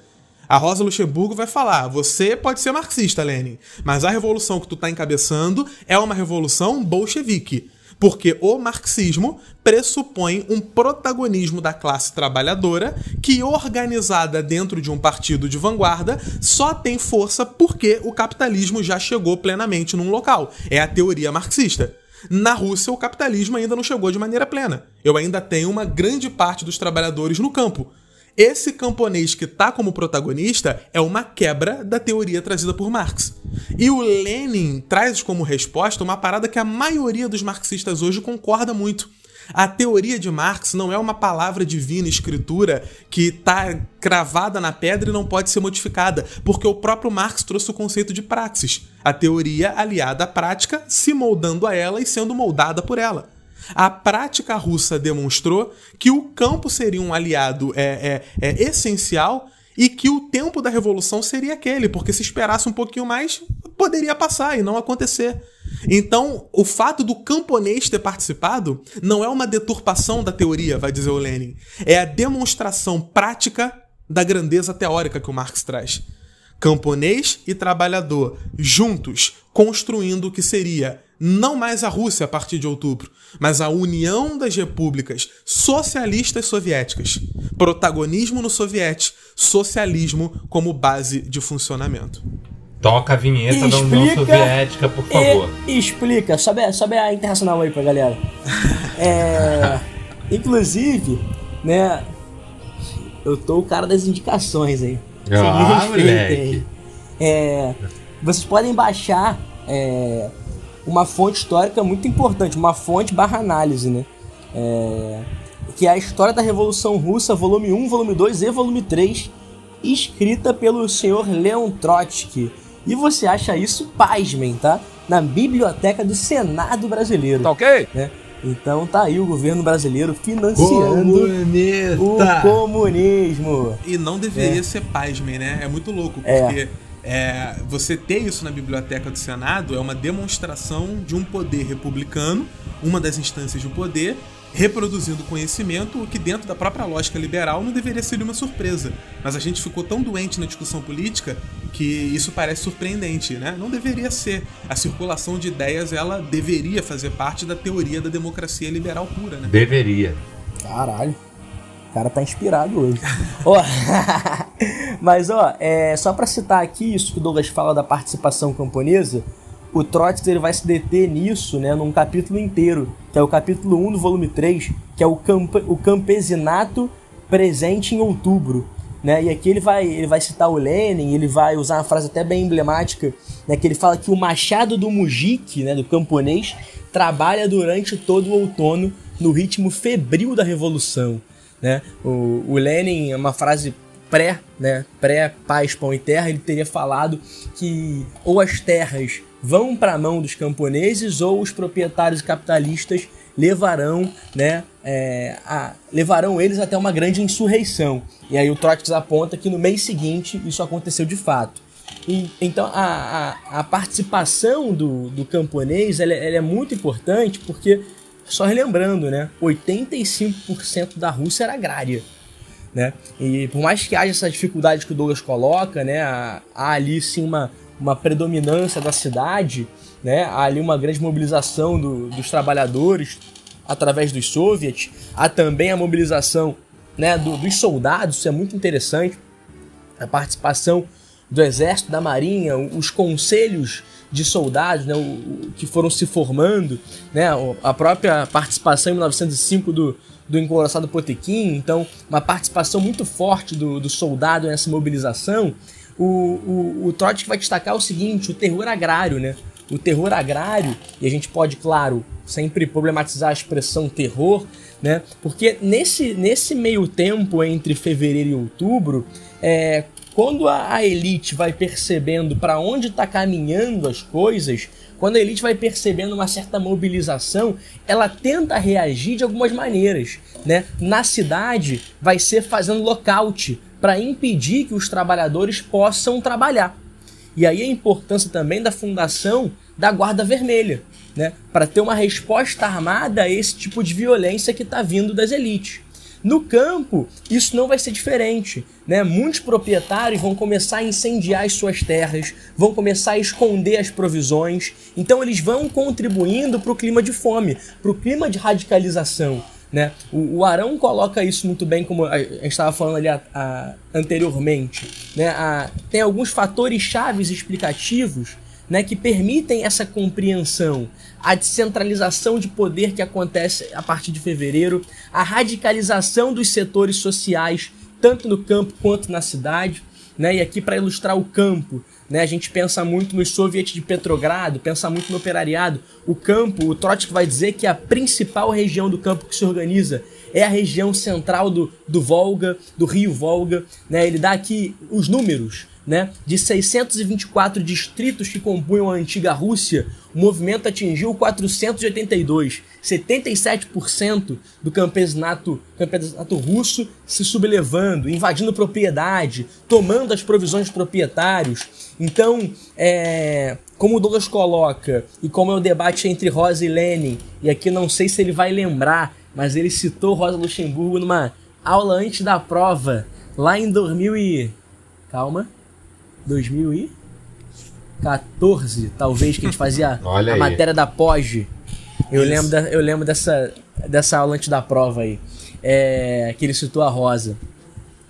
A Rosa Luxemburgo vai falar: você pode ser marxista, Lenin, mas a revolução que tu está encabeçando é uma revolução bolchevique. Porque o marxismo pressupõe um protagonismo da classe trabalhadora que, organizada dentro de um partido de vanguarda, só tem força porque o capitalismo já chegou plenamente num local. É a teoria marxista. Na Rússia, o capitalismo ainda não chegou de maneira plena. Eu ainda tenho uma grande parte dos trabalhadores no campo. Esse camponês que tá como protagonista é uma quebra da teoria trazida por Marx. E o Lenin traz como resposta uma parada que a maioria dos marxistas hoje concorda muito. A teoria de Marx não é uma palavra divina, escritura, que está cravada na pedra e não pode ser modificada, porque o próprio Marx trouxe o conceito de praxis, a teoria aliada à prática, se moldando a ela e sendo moldada por ela. A prática russa demonstrou que o campo seria um aliado é, é, é essencial e que o tempo da revolução seria aquele, porque se esperasse um pouquinho mais, poderia passar e não acontecer. Então, o fato do camponês ter participado não é uma deturpação da teoria, vai dizer o Lenin. É a demonstração prática da grandeza teórica que o Marx traz. Camponês e trabalhador juntos, construindo o que seria não mais a Rússia a partir de outubro, mas a União das Repúblicas Socialistas Soviéticas. Protagonismo no soviete, socialismo como base de funcionamento. Toca a vinheta explica, da União Soviética, por favor. E, explica, sobe, sobe a internacional aí pra galera. É, inclusive, né, eu tô o cara das indicações aí. Ah, moleque. É, vocês podem baixar é, uma fonte histórica muito importante, uma fonte barra análise, né? É, que é a História da Revolução Russa, volume 1, volume 2 e volume 3, escrita pelo senhor Leon Trotsky. E você acha isso, pasmem, tá? Na Biblioteca do Senado Brasileiro. Tá ok? Né? Então tá aí o governo brasileiro financiando Comunista. o comunismo. E não deveria É. ser pasmem, né? É muito louco, É. porque é, você ter isso na biblioteca do Senado é uma demonstração de um poder republicano, uma das instâncias do poder, reproduzindo conhecimento, o que dentro da própria lógica liberal não deveria ser uma surpresa. Mas a gente ficou tão doente na discussão política que isso parece surpreendente, né? Não deveria ser. A circulação de ideias, ela deveria fazer parte da teoria da democracia liberal pura, né? Deveria. Caralho. Cara tá inspirado hoje. Ó, Mas, ó, é, só pra citar aqui isso que o Douglas fala da participação camponesa, o Trotsky ele vai se deter nisso, né, num capítulo inteiro, que é o capítulo 1 do volume 3, que é o, camp o campesinato presente em outubro. Né? E aqui ele vai, ele vai citar o Lenin, ele vai usar uma frase até bem emblemática, né, que ele fala que o machado do mujique, né, do camponês, trabalha durante todo o outono no ritmo febril da revolução. Né? O, o Lenin, uma frase pré, né, pré-paz, pão e terra, ele teria falado que ou as terras vão para a mão dos camponeses ou os proprietários capitalistas levarão, né, é, a, levarão eles até uma grande insurreição. E aí o Trotsky aponta que no mês seguinte isso aconteceu de fato. E, então a, a, a participação do, do camponês ela, é- ela é muito importante porque, só relembrando, né, 85% da Rússia era agrária. Né? E por mais que haja essa dificuldade que o Douglas coloca, né, há, ali sim uma, uma predominância da cidade, né, há ali uma grande mobilização do- dos trabalhadores através dos soviets, há também a mobilização né, do- dos soldados, isso é muito interessante, a participação do exército, da marinha, os conselhos de soldados né, o- que foram se formando, né, a própria participação em 1905 do, do encouraçado Potequim, então uma participação muito forte do, do soldado nessa mobilização, o, o, o Trotsky vai destacar o seguinte, o terror agrário, né? O terror agrário, e a gente pode, claro, sempre problematizar a expressão terror, né? Porque nesse, nesse meio tempo entre fevereiro e outubro, é, quando a, a elite vai percebendo para onde está caminhando as coisas, quando a elite vai percebendo uma certa mobilização, ela tenta reagir de algumas maneiras, né? Na cidade, vai ser fazendo lockout para impedir que os trabalhadores possam trabalhar. E aí a importância também da fundação da Guarda Vermelha, né? Para ter uma resposta armada a esse tipo de violência que está vindo das elites. No campo, isso não vai ser diferente. Né? Muitos proprietários vão começar a incendiar as suas terras, vão começar a esconder as provisões, então eles vão contribuindo para o clima de fome, para o clima de radicalização. Né? O, o Arão coloca isso muito bem, como a, gente estava falando ali a- a- anteriormente. Né? Tem alguns fatores chaves explicativos né, que permitem essa compreensão, a descentralização de poder que acontece a partir de fevereiro, a radicalização dos setores sociais, tanto no campo quanto na cidade. Né? E aqui, para ilustrar o campo, né, a gente pensa muito nos soviets de Petrogrado, pensa muito no operariado. O campo, o Trotsky vai dizer que a principal região do campo que se organiza é a região central do, do Volga, do rio Volga. Né? Ele dá aqui os números né? De 624 distritos que compunham a antiga Rússia, o movimento atingiu 482. 77% do campesinato, campesinato russo se sublevando, invadindo propriedade, tomando as provisões dos proprietários. Então, é, como o Douglas coloca, e como é o debate entre Rosa e Lenin, e aqui não sei se ele vai lembrar, mas ele citou Rosa Luxemburgo numa aula antes da prova, lá em 2000 e... Calma. 2014, talvez, que a gente fazia Olha a aí. matéria da POG. Eu Isso. lembro, da- eu lembro dessa, dessa aula antes da prova aí. É, que ele citou a Rosa.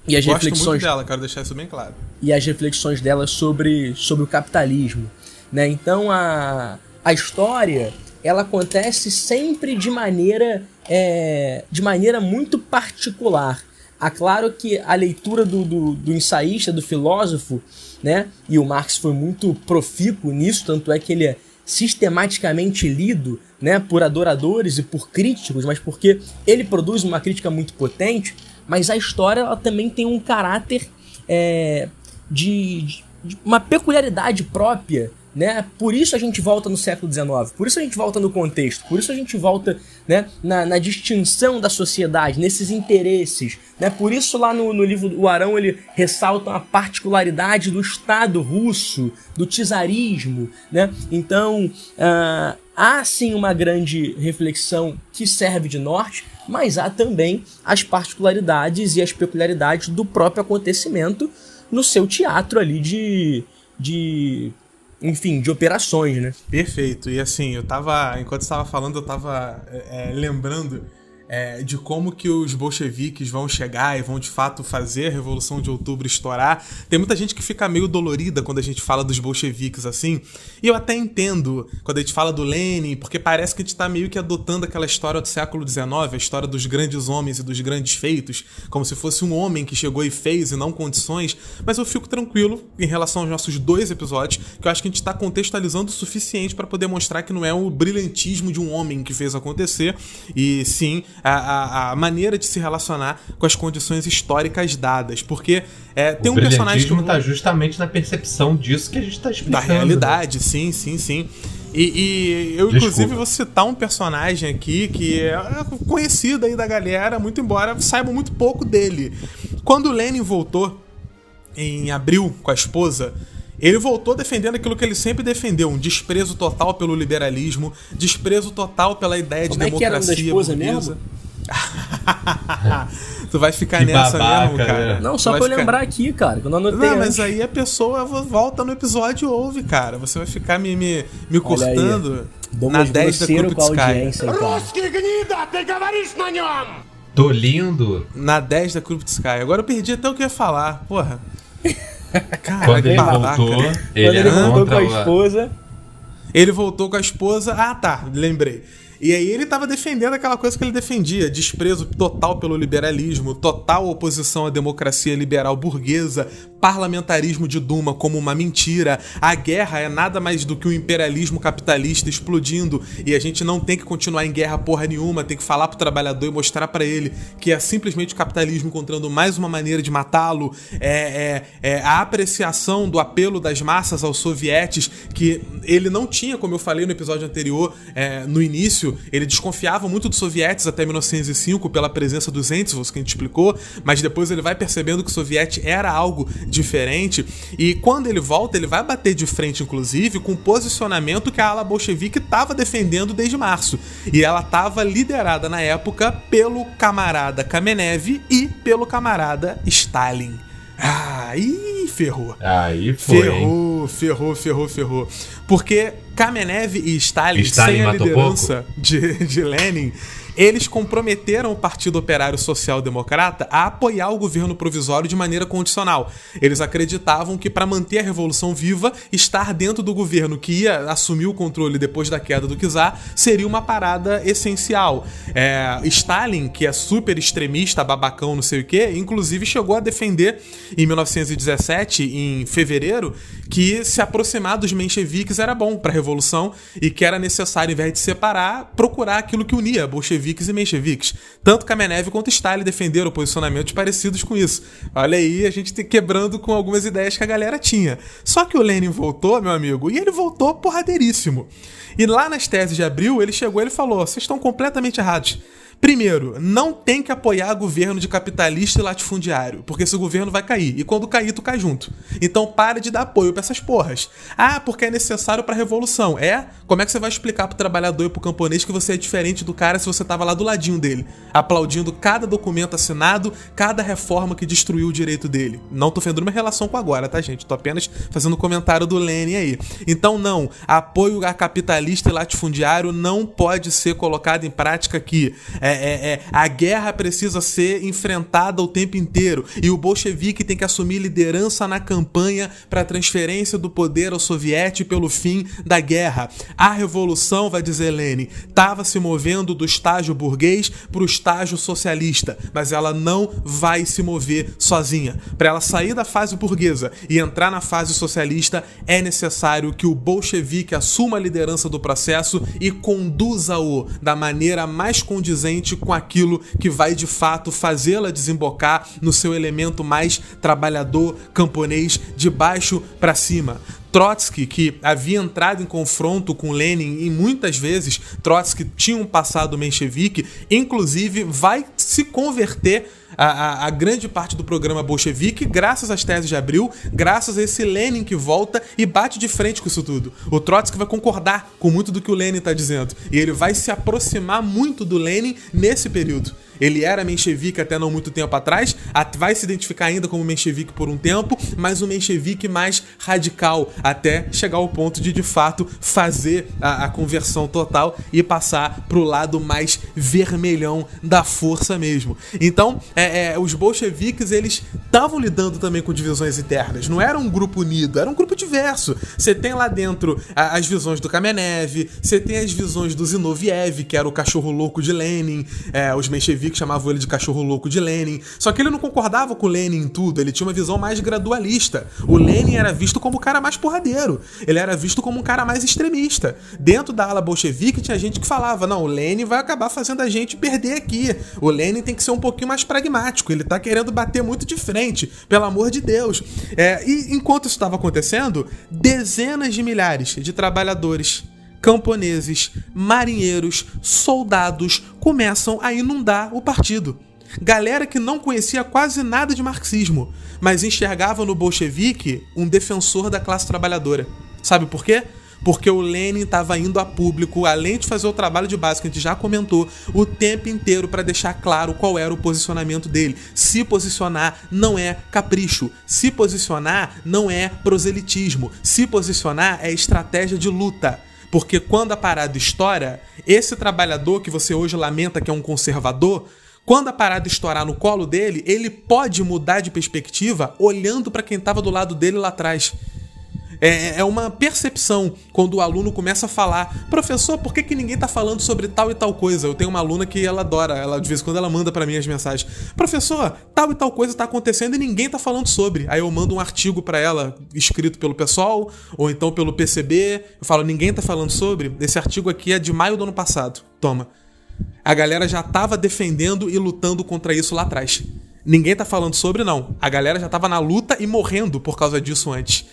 E as Gosto muito reflexões dela, quero deixar isso bem claro. e as reflexões dela sobre, sobre o capitalismo. Né? Então a, a história ela acontece sempre de maneira, é, de maneira muito particular. Há claro que a leitura do, do, do ensaísta, do filósofo, né? e o Marx foi muito profícuo nisso, tanto é que ele é sistematicamente lido né, por adoradores e por críticos, mas porque ele produz uma crítica muito potente, mas a história ela também tem um caráter é, de- de uma peculiaridade própria né? Por isso a gente volta no século XIX, por isso a gente volta no contexto, por isso a gente volta né, na, na distinção da sociedade, nesses interesses. Né? Por isso lá no, no livro O Arão ele ressalta a particularidade do Estado russo, do czarismo. Né? Então uh, há sim uma grande reflexão que serve de norte, mas há também as particularidades e as peculiaridades do próprio acontecimento no seu teatro ali de, de enfim, de operações, né? Perfeito. E assim, eu tava, enquanto estava falando, eu tava é, lembrando é, de como que os bolcheviques vão chegar e vão de fato fazer a Revolução de Outubro estourar. Tem muita gente que fica meio dolorida quando a gente fala dos bolcheviques assim. E eu até entendo quando a gente fala do Lenin, porque parece que a gente está meio que adotando aquela história do século XIX, a história dos grandes homens e dos grandes feitos, como se fosse um homem que chegou e fez e não condições. Mas eu fico tranquilo em relação aos nossos dois episódios, que eu acho que a gente está contextualizando o suficiente para poder mostrar que não é o brilhantismo de um homem que fez acontecer, e sim a, a, a, maneira de se relacionar com as condições históricas dadas. Porque é, tem o um personagem que. está justamente na percepção disso que a gente está explicando. Da realidade, né? sim, sim, sim. E, e eu, Desculpa. inclusive, vou citar um personagem aqui que é conhecido aí da galera, muito embora saibam muito pouco dele. Quando o Lenin voltou em abril com a esposa, ele voltou defendendo aquilo que ele sempre defendeu: um desprezo total pelo liberalismo, desprezo total pela ideia Como de é democracia. Que era da esposa mesmo? tu vai ficar que nessa babaca, mesmo, cara? Né? Não, só pra eu ficar... lembrar aqui, cara. Quando eu não, mas aí a pessoa volta no episódio e ouve, cara. Você vai ficar me, me, me cortando na 10 da Krupskaya. Tô lindo. Na 10 da Krupskaya. Agora eu perdi até o que ia falar. Porra. Cara, Quando ele babaca. voltou, ele, Quando ele voltou com a esposa. Ele voltou com a esposa. Ah, tá, lembrei. E aí ele estava defendendo aquela coisa que ele defendia: desprezo total pelo liberalismo, total oposição à democracia liberal burguesa, parlamentarismo de Duma como uma mentira. A guerra é nada mais do que o um imperialismo capitalista explodindo e a gente não tem que continuar em guerra porra nenhuma, tem que falar pro trabalhador e mostrar para ele que é simplesmente o capitalismo encontrando mais uma maneira de matá-lo. É, é, é, a apreciação do apelo das massas aos sovietes que ele não tinha, como eu falei no episódio anterior, é, no início ele desconfiava muito dos sovietes até 1905 pela presença dos Entzvos, que a gente explicou, mas depois ele vai percebendo que o soviete era algo diferente e quando ele volta, ele vai bater de frente, inclusive, com o posicionamento que a ala bolchevique estava defendendo desde março. E ela estava liderada na época pelo camarada Kamenev e pelo camarada Stalin. Aí ferrou. Aí foi. Ferrou, hein? ferrou, ferrou, ferrou. Porque Kamenev e Stalin, Stalin sem a liderança de, de Lenin, eles comprometeram o Partido Operário Social Democrata a apoiar o governo provisório de maneira condicional. Eles acreditavam que para manter a revolução viva, estar dentro do governo que ia assumir o controle depois da queda do czar seria uma parada essencial. É, Stalin, que é super extremista, babacão, não sei o que, inclusive chegou a defender em 1917, em fevereiro, que se aproximar dos mencheviques era bom para a revolução e que era necessário, ao invés de separar, procurar aquilo que unia bolcheviques bolcheviques e mencheviques. Tanto Kamenev quanto Stalin defenderam posicionamentos parecidos com isso. Olha aí, a gente quebrando com algumas ideias que a galera tinha. Só que o Lenin voltou, meu amigo, e ele voltou porradeiríssimo. E lá nas teses de abril, ele chegou e falou: vocês estão completamente errados. Primeiro, não tem que apoiar governo de capitalista e latifundiário, porque esse governo vai cair. E quando cair, tu cai junto. Então para de dar apoio para essas porras. Ah, porque é necessário para revolução. É? Como é que você vai explicar pro trabalhador e pro camponês que você é diferente do cara se você tava lá do ladinho dele, aplaudindo cada documento assinado, cada reforma que destruiu o direito dele? Não tô fazendo uma relação com agora, tá, gente? Tô apenas fazendo um comentário do Lenin aí. Então não, apoio a capitalista e latifundiário não pode ser colocado em prática aqui. É, é, é, é, a guerra precisa ser enfrentada o tempo inteiro e o bolchevique tem que assumir liderança na campanha para a transferência do poder ao soviete pelo fim da guerra. A revolução, vai dizer Lenin, estava se movendo do estágio burguês para o estágio socialista, mas ela não vai se mover sozinha. Para ela sair da fase burguesa e entrar na fase socialista, é necessário que o bolchevique assuma a liderança do processo e conduza-o da maneira mais condizente com aquilo que vai de fato fazê-la desembocar no seu elemento mais trabalhador, camponês, de baixo para cima. Trotsky, que havia entrado em confronto com Lenin e muitas vezes Trotsky tinha um passado menchevique, inclusive vai se converter a, a, a, grande parte do programa bolchevique graças às teses de Abril, graças a esse Lenin que volta e bate de frente com isso tudo. O Trotsky vai concordar com muito do que o Lenin está dizendo e ele vai se aproximar muito do Lenin nesse período. Ele era menchevique até não muito tempo atrás, vai se identificar ainda como menchevique por um tempo, mas um menchevique mais radical, até chegar ao ponto de de fato fazer a, a conversão total e passar pro lado mais vermelhão da força mesmo. Então, é, é, os bolcheviques eles estavam lidando também com divisões internas. Não era um grupo unido, era um grupo diverso. Você tem lá dentro a, as visões do Kamenev, você tem as visões do Zinoviev, que era o cachorro louco de Lenin, é, os mencheviques que chamavam ele de cachorro louco de Lenin. Só que ele não concordava com Lenin em tudo, ele tinha uma visão mais gradualista. O Lenin era visto como o cara mais porradeiro, ele era visto como um cara mais extremista. Dentro da ala bolchevique tinha gente que falava: não, o Lenin vai acabar fazendo a gente perder aqui. O Lenin tem que ser um pouquinho mais pragmático, ele tá querendo bater muito de frente, pelo amor de Deus. É, e enquanto isso estava acontecendo, dezenas de milhares de trabalhadores camponeses, marinheiros, soldados começam a inundar o partido. Galera que não conhecia quase nada de marxismo, mas enxergava no bolchevique um defensor da classe trabalhadora. Sabe por quê? Porque o Lenin estava indo a público, além de fazer o trabalho de base que a gente já comentou, o tempo inteiro para deixar claro qual era o posicionamento dele. Se posicionar não é capricho, se posicionar não é proselitismo, se posicionar é estratégia de luta. Porque quando a parada estoura, esse trabalhador que você hoje lamenta que é um conservador, quando a parada estourar no colo dele, ele pode mudar de perspectiva olhando para quem estava do lado dele lá atrás. É, é uma percepção quando o aluno começa a falar, professor, por que, que ninguém tá falando sobre tal e tal coisa? Eu tenho uma aluna que ela adora, ela de vez em quando ela manda para mim as mensagens, professor, tal e tal coisa tá acontecendo e ninguém tá falando sobre. Aí eu mando um artigo para ela escrito pelo pessoal ou então pelo PCB, eu falo, ninguém tá falando sobre. Esse artigo aqui é de maio do ano passado. Toma. A galera já tava defendendo e lutando contra isso lá atrás. Ninguém tá falando sobre, não. A galera já tava na luta e morrendo por causa disso antes.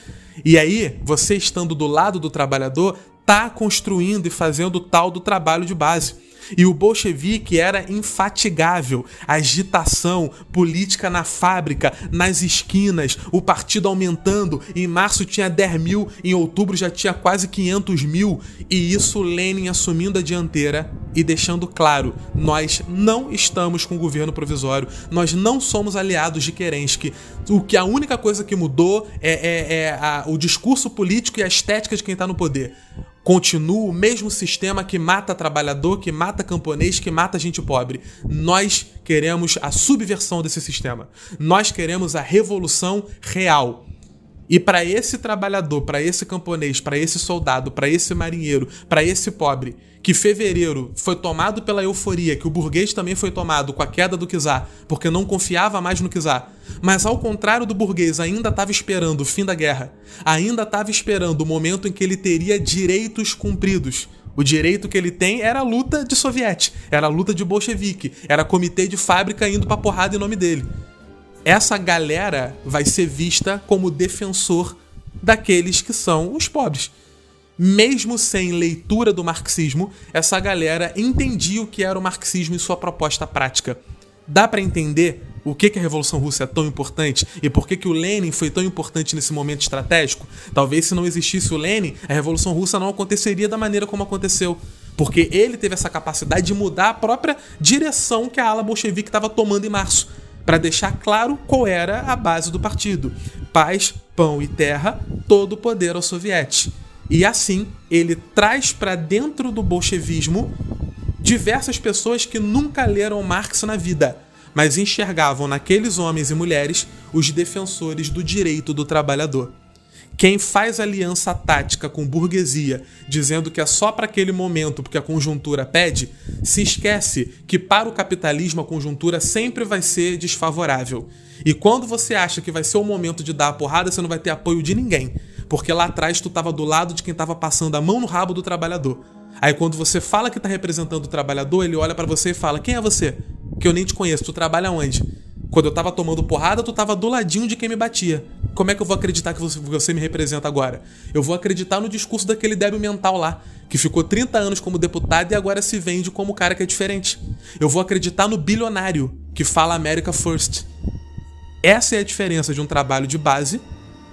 E aí, você estando do lado do trabalhador, tá construindo e fazendo tal do trabalho de base. E o bolchevique era infatigável. Agitação, política na fábrica, nas esquinas, o partido aumentando. Em março tinha 10 mil, em outubro já tinha quase 500 mil. E isso Lenin assumindo a dianteira e deixando claro: nós não estamos com o governo provisório, nós não somos aliados de Kerensky. O que a única coisa que mudou é, é, é a, o discurso político e a estética de quem está no poder continua o mesmo sistema que mata trabalhador, que mata camponês, que mata gente pobre. Nós queremos a subversão desse sistema. Nós queremos a revolução real. E para esse trabalhador, para esse camponês, para esse soldado, para esse marinheiro, para esse pobre, que fevereiro foi tomado pela euforia, que o burguês também foi tomado com a queda do czar, porque não confiava mais no czar, mas ao contrário do burguês, ainda estava esperando o fim da guerra, ainda estava esperando o momento em que ele teria direitos cumpridos. O direito que ele tem era a luta de soviete, era a luta de bolchevique, era comitê de fábrica indo pra porrada em nome dele. Essa galera vai ser vista como defensor daqueles que são os pobres mesmo sem leitura do marxismo, essa galera entendia o que era o marxismo e sua proposta prática. Dá para entender o que, que a Revolução Russa é tão importante e por que, que o Lenin foi tão importante nesse momento estratégico? Talvez se não existisse o Lenin, a Revolução Russa não aconteceria da maneira como aconteceu. Porque ele teve essa capacidade de mudar a própria direção que a ala bolchevique estava tomando em março, para deixar claro qual era a base do partido: paz, pão e terra, todo o poder aos sovietes. E assim, ele traz para dentro do bolchevismo diversas pessoas que nunca leram Marx na vida, mas enxergavam naqueles homens e mulheres os defensores do direito do trabalhador. Quem faz aliança tática com burguesia, dizendo que é só para aquele momento porque a conjuntura pede, se esquece que para o capitalismo a conjuntura sempre vai ser desfavorável. E quando você acha que vai ser o momento de dar a porrada, você não vai ter apoio de ninguém. Porque lá atrás tu estava do lado de quem estava passando a mão no rabo do trabalhador. Aí quando você fala que está representando o trabalhador, ele olha para você e fala: "Quem é você? Que eu nem te conheço. Tu trabalha onde?" Quando eu tava tomando porrada, tu tava do ladinho de quem me batia. Como é que eu vou acreditar que você, você me representa agora? Eu vou acreditar no discurso daquele débil mental lá, que ficou 30 anos como deputado e agora se vende como o cara que é diferente. Eu vou acreditar no bilionário que fala America First. Essa é a diferença de um trabalho de base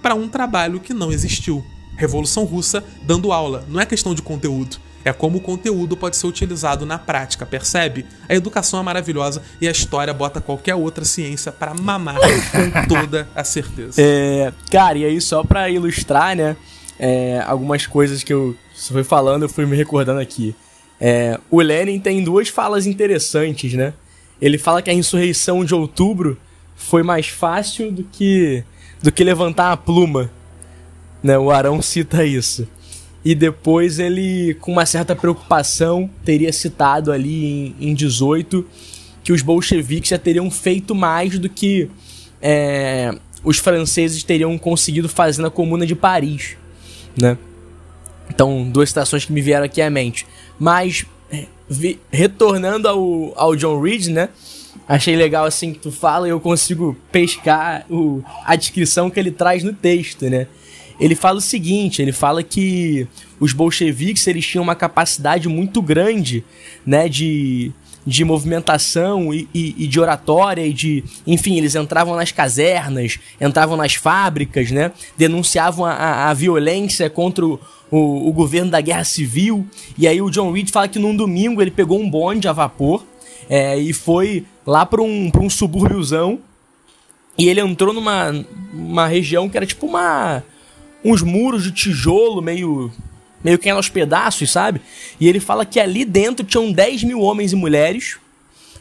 para um trabalho que não existiu. Revolução Russa dando aula, não é questão de conteúdo. É como o conteúdo pode ser utilizado na prática, percebe? A educação é maravilhosa e a história bota qualquer outra ciência para mamar com toda a certeza. É, cara, e aí só para ilustrar, né, é, algumas coisas que eu foi falando, eu fui me recordando aqui. É, o Lenin tem duas falas interessantes, né? Ele fala que a insurreição de outubro foi mais fácil do que do que levantar a pluma. Né? O Arão cita isso e depois ele, com uma certa preocupação, teria citado ali em, em 18 que os bolcheviques já teriam feito mais do que é, os franceses teriam conseguido fazer na Comuna de Paris, né? Então, duas citações que me vieram aqui à mente. Mas, é, vi, retornando ao, ao John Reed, né? Achei legal assim que tu fala e eu consigo pescar o, a descrição que ele traz no texto, né? ele fala o seguinte, ele fala que os bolcheviques eles tinham uma capacidade muito grande, né, de, de movimentação e, e, e, de oratória e de, enfim, eles entravam nas casernas, entravam nas fábricas, né, denunciavam a, a, violência contra o, o, o, governo da guerra civil. E aí o John Reed fala que num domingo ele pegou um bonde a vapor é, e foi lá para um, um subúrbiozão e ele entrou numa uma região que era tipo uma uns muros de tijolo meio meio que aos pedaços, sabe? E ele fala que ali dentro tinham 10 mil homens e mulheres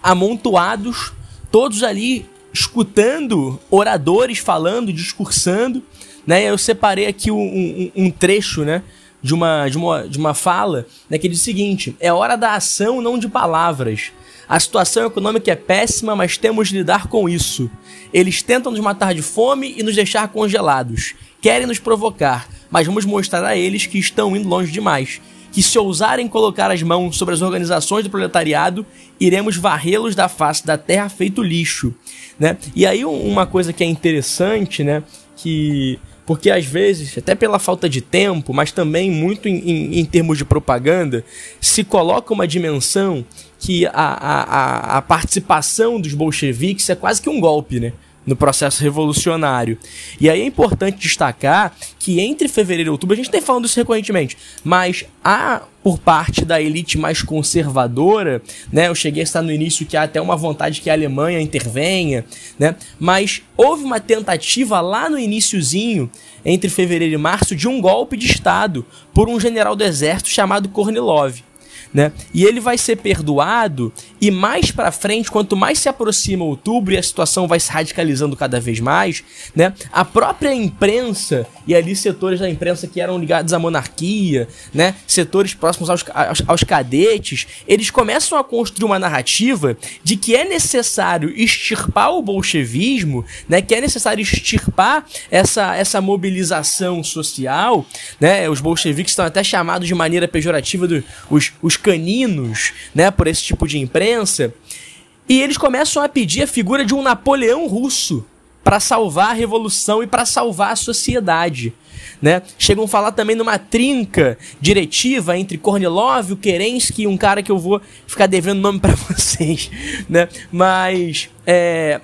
amontoados, todos ali escutando oradores falando, discursando, né? Eu separei aqui um, um, um trecho, né? De uma, de, uma, de uma fala né, que diz o seguinte: é hora da ação, não de palavras. A situação econômica é péssima, mas temos de lidar com isso. Eles tentam nos matar de fome e nos deixar congelados querem nos provocar, mas vamos mostrar a eles que estão indo longe demais. Que se ousarem colocar as mãos sobre as organizações do proletariado, iremos varrê-los da face da terra feito lixo, né? E aí uma coisa que é interessante, né, que porque às vezes, até pela falta de tempo, mas também muito em, em, em termos de propaganda, se coloca uma dimensão que a, a, a, participação dos bolcheviques é quase que um golpe, né? no processo revolucionário. E aí é importante destacar que entre fevereiro e outubro, a gente tem falando isso recorrentemente, mas há por parte da elite mais conservadora, né? Eu cheguei a estar no início que há até uma vontade que a Alemanha intervenha, né? Mas houve uma tentativa lá no iníciozinho, entre fevereiro e março, de um golpe de estado por um general do exército chamado Kornilov né? E ele vai ser perdoado e mais para frente, quanto mais se aproxima outubro e a situação vai se radicalizando cada vez mais, né? A própria imprensa e ali setores da imprensa que eram ligados à monarquia, né? Setores próximos aos, aos, aos cadetes, eles começam a construir uma narrativa de que é necessário extirpar o bolchevismo, né? Que é necessário extirpar essa, essa mobilização social, né? Os bolcheviques estão até chamados de maneira pejorativa dos os, os caninos, né, por esse tipo de imprensa, e eles começam a pedir a figura de um Napoleão russo para salvar a revolução e para salvar a sociedade. Né? Chegam a falar também numa trinca diretiva entre Kornilov, o Kerensky e um cara que eu vou ficar devendo nome para vocês, né? Mas é...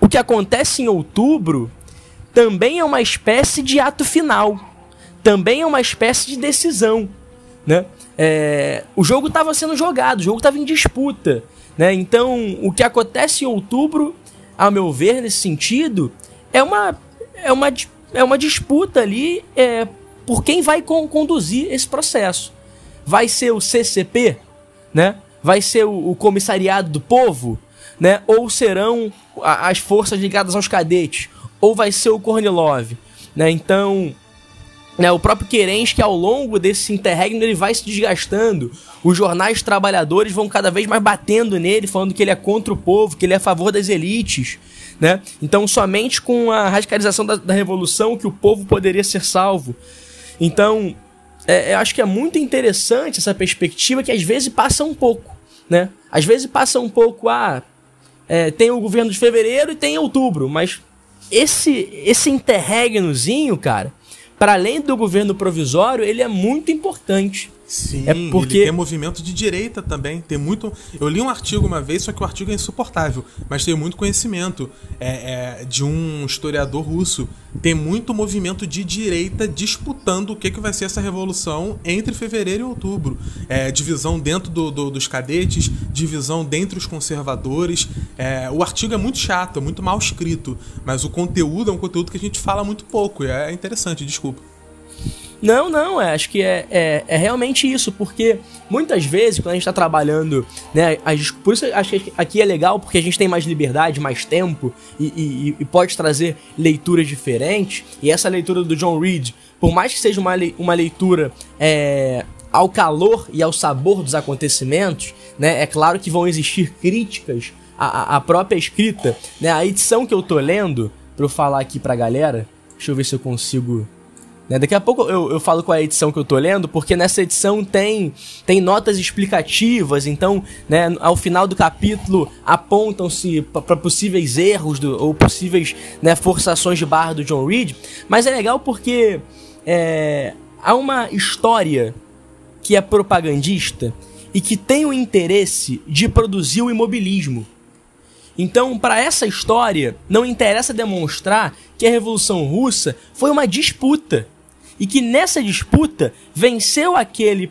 o que acontece em outubro também é uma espécie de ato final, também é uma espécie de decisão, né? É, o jogo estava sendo jogado, o jogo estava em disputa. Né? Então, o que acontece em outubro, a meu ver, nesse sentido, é uma, é uma, é uma disputa ali é, por quem vai con conduzir esse processo. Vai ser o CCP? Né? Vai ser o, o Comissariado do Povo? Né? Ou serão as forças ligadas aos cadetes? Ou vai ser o Kornilov? Né? Então, né, o próprio Kerensky, ao longo desse interregno, ele vai se desgastando. Os jornais trabalhadores vão cada vez mais batendo nele, falando que ele é contra o povo, que ele é a favor das elites. Né? Então, somente com a radicalização da, da revolução que o povo poderia ser salvo. Então, é, eu acho que é muito interessante essa perspectiva que às vezes passa um pouco. Né? Às vezes passa um pouco, ah, é, tem o governo de fevereiro e tem outubro, mas esse, esse interregnozinho, cara, para além do governo provisório, ele é muito importante. Sim, É porque- ele tem movimento de direita também. Tem muito. Eu li um artigo uma vez, só que o artigo é insuportável, mas tem muito conhecimento é, é, de um historiador russo. Tem muito movimento de direita disputando o que, que vai ser essa revolução entre fevereiro e outubro. É, divisão dentro do- do- dos cadetes, divisão dentre os conservadores. É, o artigo é muito chato, é muito mal escrito, mas o conteúdo é um conteúdo que a gente fala muito pouco. E é interessante, desculpa. Não, não, é, acho que é, é, é realmente isso, porque muitas vezes, quando a gente tá trabalhando, né, as, por isso acho que aqui é legal, porque a gente tem mais liberdade, mais tempo, e, e- e pode trazer leituras diferentes, e essa leitura do John Reed, por mais que seja uma, uma leitura é, ao calor e ao sabor dos acontecimentos, né, é claro que vão existir críticas à- à própria escrita, né, a edição que eu tô lendo, pra eu falar aqui pra galera, deixa eu ver se eu consigo... Né, Daqui a pouco eu, eu falo qual é a edição que eu tô lendo, porque nessa edição tem, tem notas explicativas, então, né, ao final do capítulo apontam-se para possíveis erros do- ou possíveis né, forçações de barra do John Reed. Mas é legal porque é, há uma história que é propagandista e que tem o interesse de produzir o imobilismo. Então, para essa história, não interessa demonstrar que a Revolução Russa foi uma disputa e que nessa disputa venceu aquele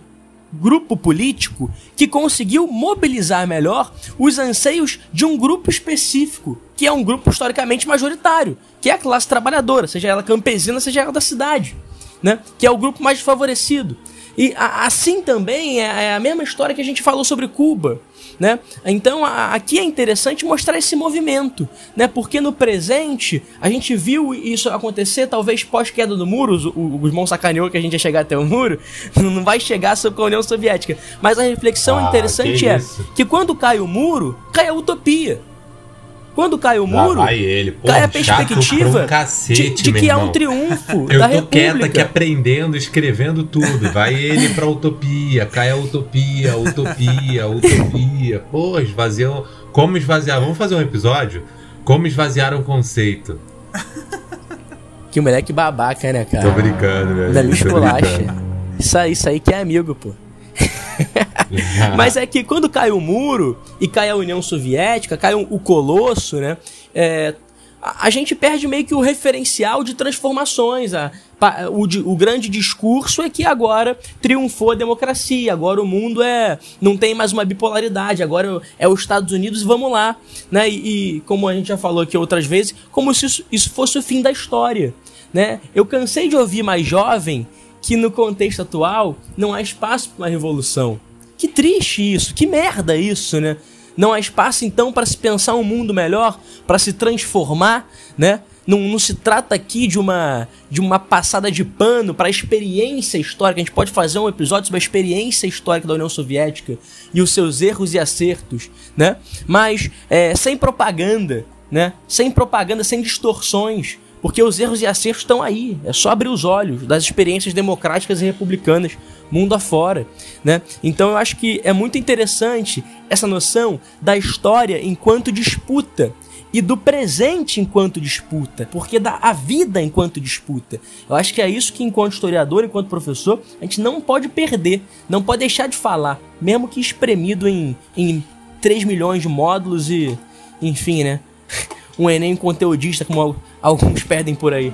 grupo político que conseguiu mobilizar melhor os anseios de um grupo específico, que é um grupo historicamente majoritário, que é a classe trabalhadora, seja ela campesina, seja ela da cidade, né? Que é o grupo mais favorecido. E assim também é é a mesma história que a gente falou sobre Cuba, né? Então a- aqui é interessante mostrar esse movimento, né? Porque no presente a gente viu isso acontecer talvez pós queda do muro, o, o Guzmão sacaneou que a gente ia chegar até o muro, não vai chegar sobre a União Soviética, mas a reflexão Ah, interessante que é que quando cai o muro, cai a utopia. Quando cai o muro, ele. Pô, cai a perspectiva um cacete, de, de que há um triunfo Eu da tô quieto aqui República. aprendendo, escrevendo tudo. Vai ele pra utopia, cai a utopia, utopia, utopia. Pô, esvaziou. Como esvaziar? Vamos fazer um episódio? Como esvaziar um conceito. Que moleque babaca, né, cara? Tô brincando, meu Da esculacha. Isso aí, isso aí que é amigo, pô. Mas é que quando cai o muro e cai a União Soviética, cai o Colosso, né? é, a, gente perde meio que o referencial de transformações. A, o, o grande discurso é que agora triunfou a democracia, agora o mundo é não tem mais uma bipolaridade, agora é os Estados Unidos vamos lá. Né? E, e como a gente já falou aqui outras vezes, como se isso, isso fosse o fim da história. Né? Eu cansei de ouvir mais jovem que no contexto atual não há espaço para uma revolução. Que triste isso, que merda isso, né? Não há espaço então para se pensar um mundo melhor, para se transformar, né? Não, não se trata aqui de uma de uma passada de pano para a experiência histórica. A gente pode fazer um episódio sobre a experiência histórica da União Soviética e os seus erros e acertos, né? Mas é, sem propaganda, né? Sem propaganda, sem distorções. Porque os erros e acertos estão aí. É só abrir os olhos das experiências democráticas e republicanas mundo afora, né? Então eu acho que é muito interessante essa noção da história enquanto disputa e do presente enquanto disputa, porque da a vida enquanto disputa. Eu acho que é isso que enquanto historiador, enquanto professor, a gente não pode perder, não pode deixar de falar, mesmo que espremido em, em 3 milhões de módulos e, enfim, né? Um Enem conteudista, como al- alguns perdem por aí.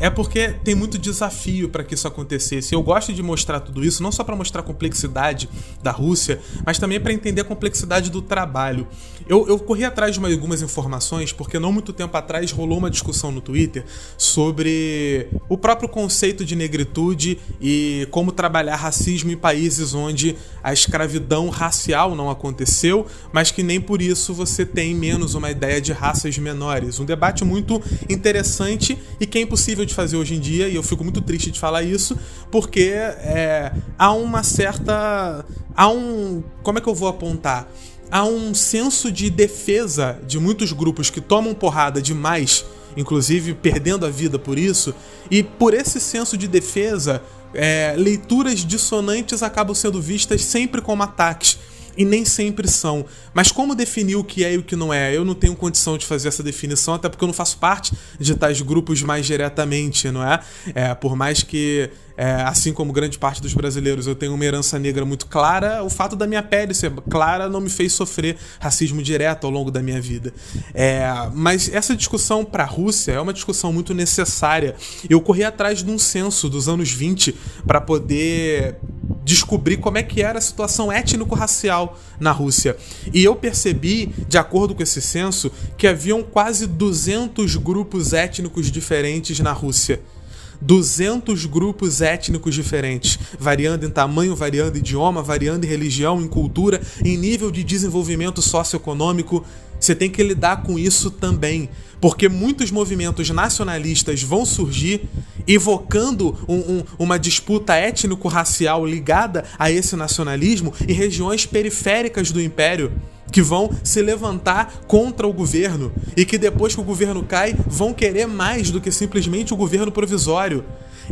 É porque tem muito desafio para que isso acontecesse. Eu gosto de mostrar tudo isso, não só para mostrar a complexidade da Rússia, mas também para entender a complexidade do trabalho. Eu, eu corri atrás de uma- algumas informações, porque não muito tempo atrás rolou uma discussão no Twitter sobre o próprio conceito de negritude e como trabalhar racismo em países onde a escravidão racial não aconteceu, mas que nem por isso você tem menos uma ideia de raças menores. Um debate muito interessante e que é impossível de fazer hoje em dia, e eu fico muito triste de falar isso, porque é, há uma certa. Há um. Como é que eu vou apontar? Há um senso de defesa de muitos grupos que tomam porrada demais inclusive perdendo a vida por isso. E por esse senso de defesa, é, leituras dissonantes acabam sendo vistas sempre como ataques e nem sempre são. Mas como definir o que é e o que não é? Eu não tenho condição de fazer essa definição, até porque eu não faço parte de tais grupos mais diretamente, não é? é por mais que é, assim como grande parte dos brasileiros, eu tenho uma herança negra muito clara. O fato da minha pele ser clara não me fez sofrer racismo direto ao longo da minha vida. É, mas essa discussão para a Rússia é uma discussão muito necessária. Eu corri atrás de um censo dos anos 20 para poder descobrir como é que era a situação étnico-racial na Rússia. E eu percebi, de acordo com esse censo, que haviam quase 200 grupos étnicos diferentes na Rússia. 200 grupos étnicos diferentes, variando em tamanho, variando em idioma, variando em religião, em cultura, em nível de desenvolvimento socioeconômico. Você tem que lidar com isso também, porque muitos movimentos nacionalistas vão surgir evocando um, um, uma disputa étnico-racial ligada a esse nacionalismo em regiões periféricas do império que vão se levantar contra o governo e que depois que o governo cai vão querer mais do que simplesmente o governo provisório.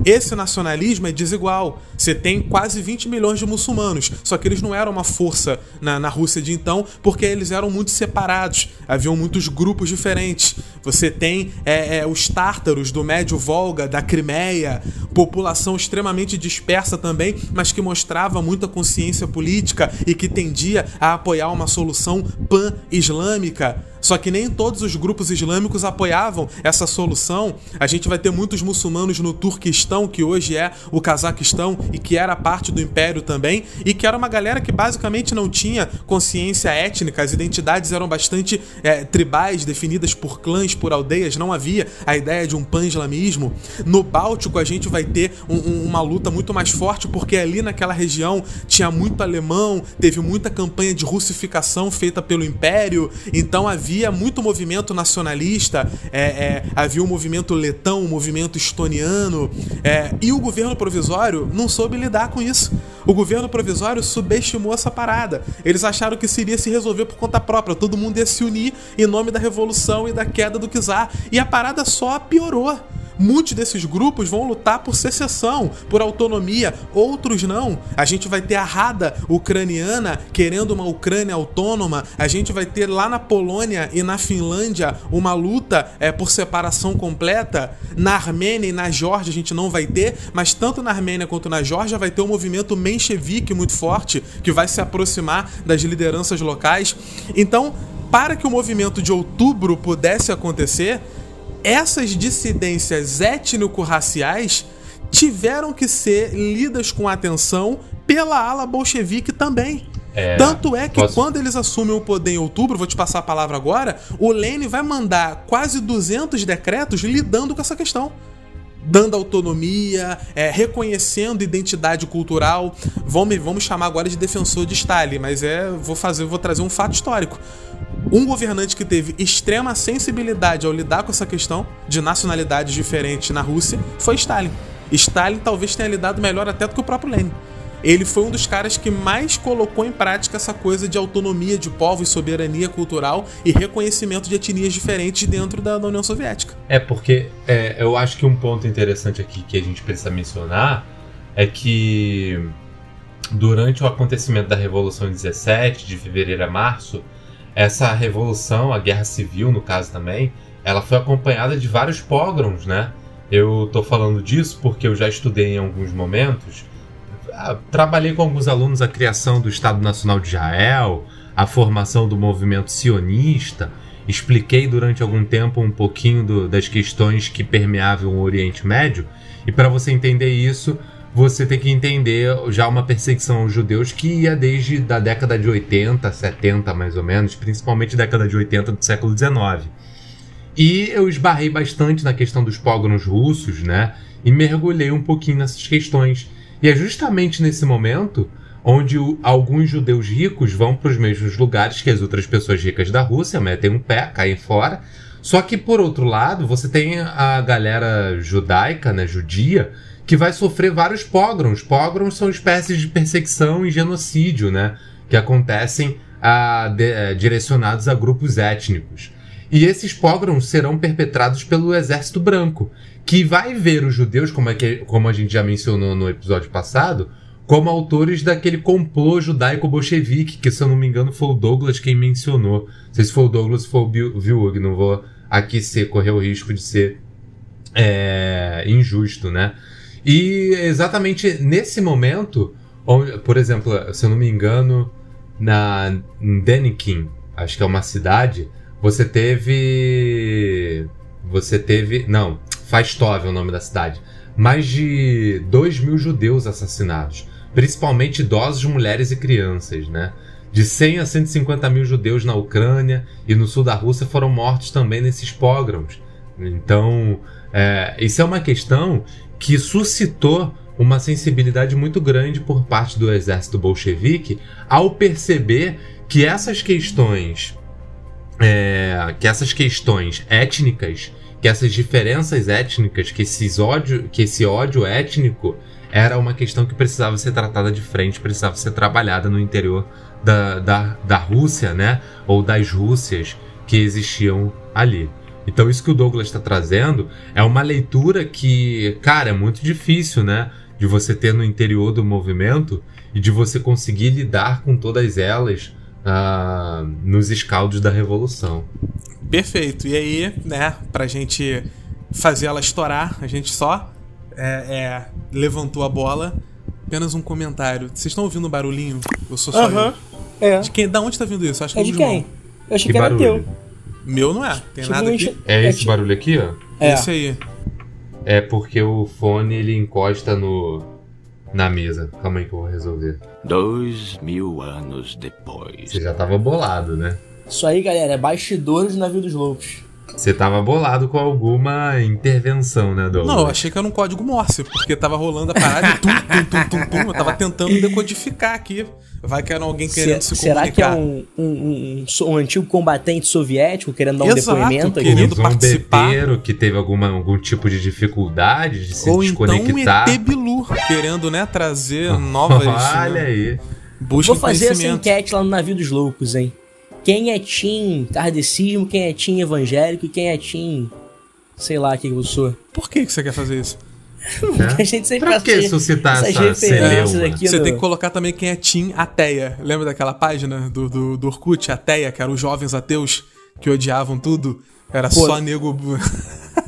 Esse nacionalismo é desigual. Você tem quase 20 milhões de muçulmanos, só que eles não eram uma força na, na Rússia de então, porque eles eram muito separados. Haviam muitos grupos diferentes. Você tem é, é, os tártaros do Médio Volga, da Crimeia, população extremamente dispersa também, mas que mostrava muita consciência política e que tendia a apoiar uma solução pan-islâmica. Só que nem todos os grupos islâmicos apoiavam essa solução. A gente vai ter muitos muçulmanos no Turquistão, que hoje é o Cazaquistão e que era parte do império também, e que era uma galera que basicamente não tinha consciência étnica, as identidades eram bastante é, tribais, definidas por clãs, por aldeias, não havia a ideia de um pan-islamismo. No Báltico a gente vai ter um, um, uma luta muito mais forte, porque ali naquela região tinha muito alemão, teve muita campanha de russificação feita pelo império, então havia havia muito movimento nacionalista, é, é, havia um movimento letão, um movimento estoniano, é, e o governo provisório não soube lidar com isso. O governo provisório subestimou essa parada. Eles acharam que seria se resolver por conta própria, todo mundo ia se unir em nome da revolução e da queda do czar. E a parada só piorou. Muitos desses grupos vão lutar por secessão, por autonomia, outros não. A gente vai ter a Rada ucraniana querendo uma Ucrânia autônoma, a gente vai ter lá na Polônia e na Finlândia uma luta é, por separação completa. Na Armênia e na Geórgia a gente não vai ter, mas tanto na Armênia quanto na Geórgia vai ter um movimento menchevique muito forte que vai se aproximar das lideranças locais. Então, para que o movimento de outubro pudesse acontecer, essas dissidências étnico-raciais tiveram que ser lidas com atenção pela ala bolchevique também. É, Tanto é que posso... quando eles assumem o poder em outubro, vou te passar a palavra agora, o Lênin vai mandar quase 200 decretos lidando com essa questão dando autonomia, é, reconhecendo identidade cultural. Vamos, vamos chamar agora de defensor de Stalin, mas é vou fazer, vou trazer um fato histórico. Um governante que teve extrema sensibilidade ao lidar com essa questão de nacionalidades diferentes na Rússia foi Stalin. Stalin talvez tenha lidado melhor até do que o próprio Lenin. Ele foi um dos caras que mais colocou em prática essa coisa de autonomia de povos, soberania cultural e reconhecimento de etnias diferentes dentro da, da União Soviética. É, porque é, eu acho que um ponto interessante aqui que a gente precisa mencionar é que durante o acontecimento da Revolução 17, de fevereiro a março, essa revolução, a guerra civil no caso também, ela foi acompanhada de vários pogroms, né? Eu tô falando disso porque eu já estudei em alguns momentos, ah, trabalhei com alguns alunos a criação do Estado Nacional de Israel, a formação do movimento sionista, expliquei durante algum tempo um pouquinho do, das questões que permeavam o Oriente Médio, e para você entender isso, você tem que entender já uma perseguição aos judeus que ia desde da década de 80, 70 mais ou menos, principalmente década de 80 do século 19. E eu esbarrei bastante na questão dos pogroms russos, né? E mergulhei um pouquinho nessas questões. E é justamente nesse momento onde o, alguns judeus ricos vão para os mesmos lugares que as outras pessoas ricas da Rússia, metem um pé, caem fora. Só que por outro lado, você tem a galera judaica, né, judia, que vai sofrer vários pogroms. Pogroms são espécies de perseguição e genocídio, né? Que acontecem a, de, a, é, direcionados a grupos étnicos. E esses pogroms serão perpetrados pelo exército branco, que vai ver os judeus, como, é que, como a gente já mencionou no episódio passado, como autores daquele complô judaico-bolchevique, que se eu não me engano foi o Douglas quem mencionou. Não sei se foi o Douglas ou o Vilug, não vou aqui ser, correr o risco de ser é, injusto, né? E exatamente nesse momento, por exemplo, se eu não me engano, na Denikin, acho que é uma cidade, você teve. Você teve. Não, Fastov é o nome da cidade. Mais de 2 mil judeus assassinados principalmente idosos, mulheres e crianças, né? De 100 a 150 mil judeus na Ucrânia e no sul da Rússia foram mortos também nesses pogroms. Então, é, isso é uma questão que suscitou uma sensibilidade muito grande por parte do exército bolchevique ao perceber que essas questões, é, que essas questões étnicas, que essas diferenças étnicas, que, esses ódio, que esse ódio étnico era uma questão que precisava ser tratada de frente, precisava ser trabalhada no interior da, da, da Rússia, né? Ou das Rússias que existiam ali. Então, isso que o Douglas está trazendo é uma leitura que, cara, é muito difícil, né? De você ter no interior do movimento e de você conseguir lidar com todas elas uh, nos escaldos da revolução. Perfeito. E aí, né, pra gente fazer ela estourar, a gente só é, é, levantou a bola. Apenas um comentário. Vocês estão ouvindo o barulhinho? Eu sou só Aham. eu. É. De quem? Da onde tá vindo isso? Acho que É é de João. quem? Eu achei Que que, era barulho? teu. Meu não é. Tem Tipo, nada aqui. É esse tipo- barulho aqui, ó? É. Esse aí. É porque o fone ele encosta no na mesa. Calma aí que eu vou resolver. Dois mil anos depois. Você já tava bolado, né? Isso aí, galera, é bastidores do navio dos loucos. Você tava bolado com alguma intervenção, né, Douglas? Não, eu achei que era um código Morse, porque tava rolando a parada tum, tum, tum, tum, tum. Eu tava tentando decodificar aqui. Vai que era alguém querendo se, Se- será que é comunicar. um, um, um- um um antigo combatente soviético querendo dar um Exato, depoimento aqui? querendo- um participar. zombeteiro que teve alguma, algum tipo de dificuldade de se Ou então um desconectar. ET Bilu, querendo, né, trazer novas... Olha né, aí. Busca Vou fazer essa enquete lá no navio dos loucos, hein? Quem é Team kardecismo, quem é Team evangélico e quem é Team. Sei lá o que eu sou. Por que, que você quer fazer isso? A gente sempre Pra faz que suscitar essas essa referências aqui Você no... tem que colocar também quem é Team Ateia. Lembra daquela página do, do, do Orkut, Ateia, que eram os jovens ateus que odiavam tudo? Era Pô. só nego.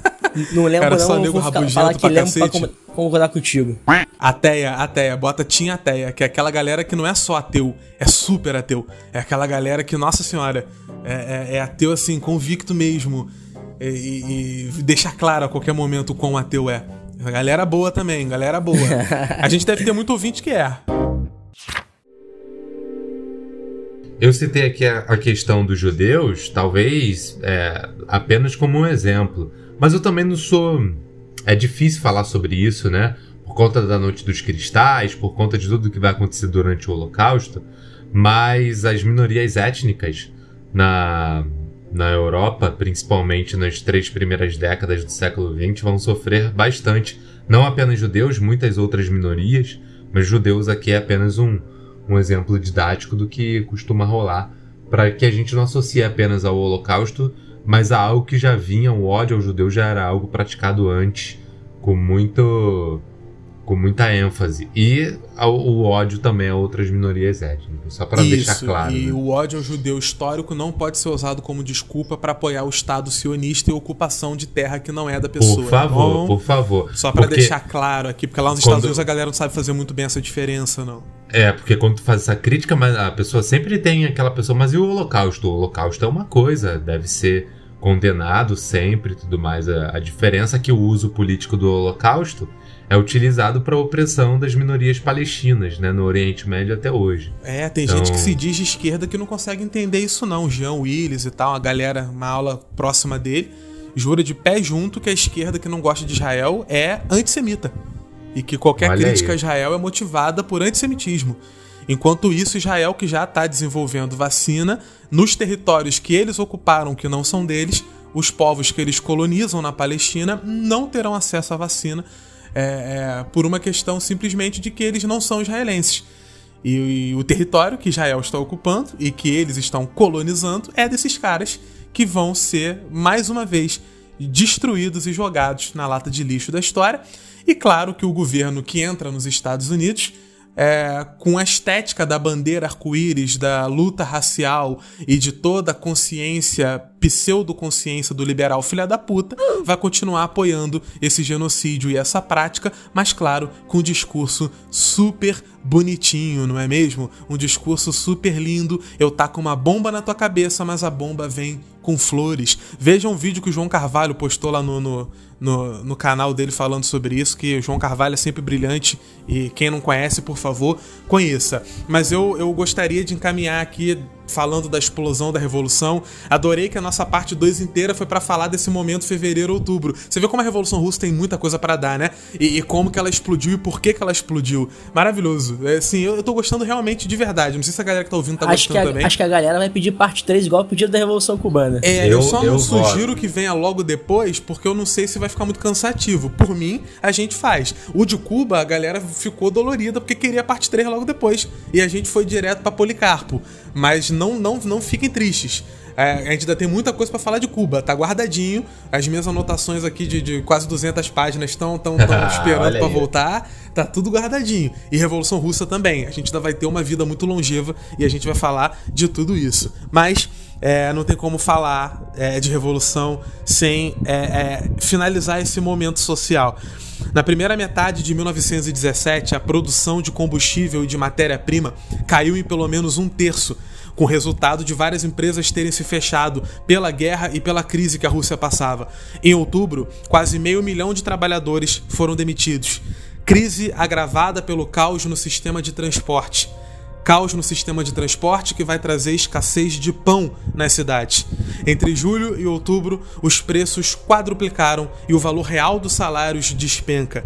Não lembro Era não, só eu nego vou ficar, rabugento pra lembro pra cacete. con- concordar contigo. Ateia, ateia, bota Team Ateia, que é aquela galera que não é só ateu, é super ateu. É aquela galera que, nossa senhora, é, é- é ateu assim, convicto mesmo. E, e- e deixa claro a qualquer momento o quão ateu é. Galera boa também, galera boa. A gente deve ter muito ouvinte que é. Eu citei aqui a, a questão dos judeus, talvez é, apenas como um exemplo. Mas eu também não sou. É difícil falar sobre isso, né? Por conta da Noite dos Cristais, por conta de tudo que vai acontecer durante o Holocausto. Mas as minorias étnicas na, na Europa, principalmente nas três primeiras décadas do século XX, vão sofrer bastante. Não apenas judeus, muitas outras minorias, mas judeus aqui é apenas um, um exemplo didático do que costuma rolar, para que a gente não associe apenas ao Holocausto, mas a algo que já vinha, o ódio ao judeu já era algo praticado antes, com muito com muita ênfase. E ao- o ódio também a outras minorias étnicas, só para deixar claro. E né? o ódio ao judeu histórico não pode ser usado como desculpa para apoiar o Estado sionista e ocupação de terra que não é da pessoa. Por favor, Então, por favor. Só Porque- deixar claro aqui, porque lá nos Quando- Estados Unidos a galera não sabe fazer muito bem essa diferença, não. É, porque quando tu faz essa crítica, mas a pessoa sempre tem aquela pessoa, mas e o holocausto? O holocausto é uma coisa, deve ser condenado sempre e tudo mais. A, a diferença é que o uso político do holocausto é utilizado para a opressão das minorias palestinas, né, no Oriente Médio até hoje. É, tem Então- gente que se diz de esquerda que não consegue entender isso, não. Jean Willis e tal, a galera, uma aula próxima dele, jura de pé junto que a esquerda que não gosta de Israel é antissemita. E que qualquer Olha crítica aí. a Israel é motivada por antissemitismo. Enquanto isso, Israel, que já está desenvolvendo vacina, nos territórios que eles ocuparam, que não são deles, os povos que eles colonizam na Palestina não terão acesso à vacina é, é, por uma questão simplesmente de que eles não são israelenses. E, e o território que Israel está ocupando e que eles estão colonizando é desses caras que vão ser, mais uma vez, destruídos e jogados na lata de lixo da história. E claro que o governo que entra nos Estados Unidos é, com a estética da bandeira arco-íris, da luta racial e de toda a consciência, pseudo-consciência do liberal filha da puta, vai continuar apoiando esse genocídio e essa prática, mas claro, com um discurso super bonitinho, não é mesmo? Um discurso super lindo. Eu taco uma bomba na tua cabeça, mas a bomba vem com flores. Veja um vídeo que o João Carvalho postou lá no, no, no, no, canal dele falando sobre isso, que o João Carvalho é sempre brilhante e quem não conhece, por favor, conheça. Mas eu, eu gostaria de encaminhar aqui falando da explosão da revolução. Adorei que a nossa parte 2 inteira foi para falar desse momento fevereiro outubro. Você vê como a revolução russa tem muita coisa para dar, né? E, e, como que ela explodiu e por que que ela explodiu. Maravilhoso. É, assim, eu, eu tô gostando realmente de verdade. Não sei se a galera que tá ouvindo tá acho gostando a, também. Acho que a galera vai pedir parte 3 igual pedido da revolução cubana. É, eu, eu só eu não sugiro que venha logo depois, porque eu não sei se vai ficar muito cansativo. Por mim, a gente faz. O de Cuba, a galera ficou dolorida porque queria parte 3 logo depois. E a gente foi direto para Policarpo. Mas não, não, não fiquem tristes. É, a gente ainda tem muita coisa para falar de Cuba, tá guardadinho. As minhas anotações aqui de, de quase 200 páginas estão tão, tão esperando para voltar. Tá tudo guardadinho. E Revolução Russa também. A gente ainda vai ter uma vida muito longeva e a gente vai falar de tudo isso. Mas é, não tem como falar é, de revolução sem é, é finalizar esse momento social. Na primeira metade de 1917, a produção de combustível e de matéria-prima caiu em pelo menos um terço, com o resultado de várias empresas terem se fechado pela guerra e pela crise que a Rússia passava. Em outubro, quase meio milhão de trabalhadores foram demitidos. Crise agravada pelo caos no sistema de transporte caos no sistema de transporte que vai trazer escassez de pão nas cidades. Entre julho e outubro, os preços quadruplicaram e o valor real dos salários despenca.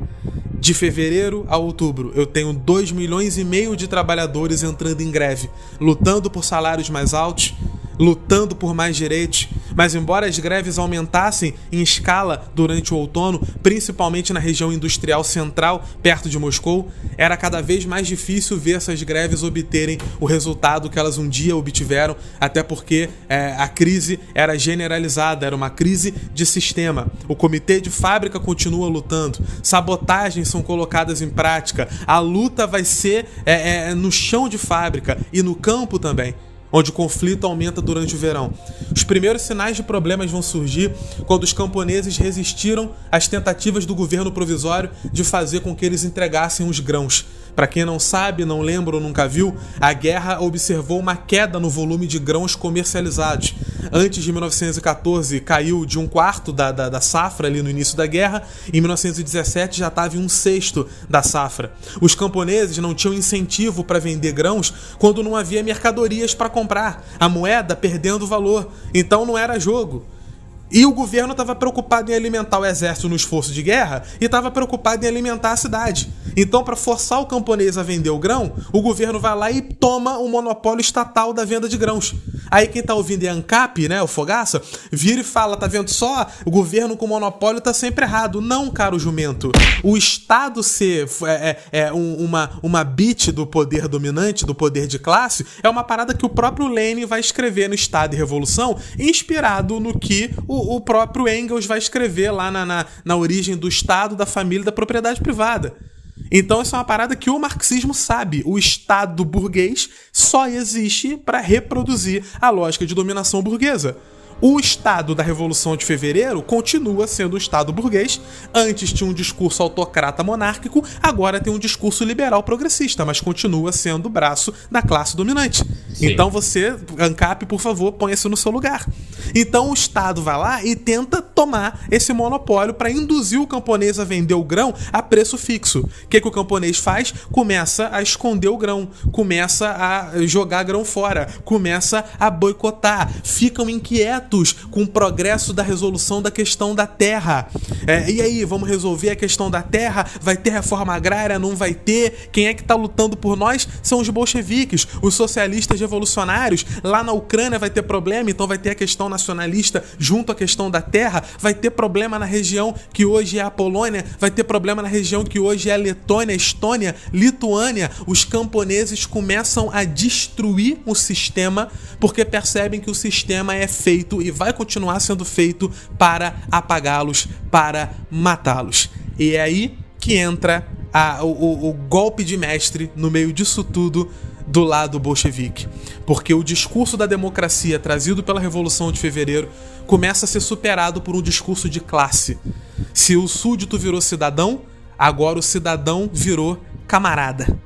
De fevereiro a outubro, eu tenho 2 milhões e meio de trabalhadores entrando em greve, lutando por salários mais altos, lutando por mais direitos, mas embora as greves aumentassem em escala durante o outono, principalmente na região industrial central, perto de Moscou, era cada vez mais difícil ver essas greves obterem o resultado que elas um dia obtiveram, até porque é, a crise era generalizada, era uma crise de sistema. O comitê de fábrica continua lutando, sabotagens são colocadas em prática, a luta vai ser é, é, no chão de fábrica e no campo também onde o conflito aumenta durante o verão. Os primeiros sinais de problemas vão surgir quando os camponeses resistiram às tentativas do governo provisório de fazer com que eles entregassem os grãos. Para quem não sabe, não lembra ou nunca viu, a guerra observou uma queda no volume de grãos comercializados. Antes de 1914, caiu de um quarto da, da, da safra ali no início da guerra, em 1917 já estava em um sexto da safra. Os camponeses não tinham incentivo para vender grãos quando não havia mercadorias para comprar, a moeda perdendo valor, então não era jogo. E o governo estava preocupado em alimentar o exército no esforço de guerra e estava preocupado em alimentar a cidade. Então, para forçar o camponês a vender o grão, o governo vai lá e toma o monopólio estatal da venda de grãos. Aí quem tá ouvindo é ANCAP, né, o Fogaça, vira e fala, tá vendo só? O governo com monopólio tá sempre errado. Não, caro jumento. O Estado ser é, é, é um, uma, uma bit do poder dominante, do poder de classe, é uma parada que o próprio Lenin vai escrever no Estado e Revolução, inspirado no que o, o próprio Engels vai escrever lá na, na, na origem do Estado, da família da propriedade privada. Então, isso é uma parada que o marxismo sabe. O Estado burguês só existe para reproduzir a lógica de dominação burguesa. O Estado da Revolução de Fevereiro continua sendo o Estado burguês. Antes tinha um discurso autocrata monárquico, agora tem um discurso liberal progressista, mas continua sendo o braço da classe dominante. Sim. Então você, ANCAP, por favor, ponha-se no seu lugar. Então o Estado vai lá e tenta tomar esse monopólio para induzir o camponês a vender o grão a preço fixo. O que, que o camponês faz? Começa a esconder o grão, começa a jogar grão fora, começa a boicotar, ficam inquietos com o progresso da resolução da questão da terra. É, e aí, vamos resolver a questão da terra? Vai ter reforma agrária? Não vai ter? Quem é que está lutando por nós? São os bolcheviques, os socialistas revolucionários. Lá na Ucrânia vai ter problema, então vai ter a questão nacionalista junto à questão da terra. vai ter problema na região que hoje é a Polônia, vai ter problema na região que hoje é a Letônia, Estônia, Lituânia. Os camponeses começam a destruir o sistema porque percebem que o sistema é feito e vai continuar sendo feito para apagá-los, para matá-los. E é aí que entra a, o, o golpe de mestre no meio disso tudo do lado bolchevique. Porque o discurso da democracia trazido pela Revolução de Fevereiro começa a ser superado por um discurso de classe. Se o súdito virou cidadão, agora o cidadão virou camarada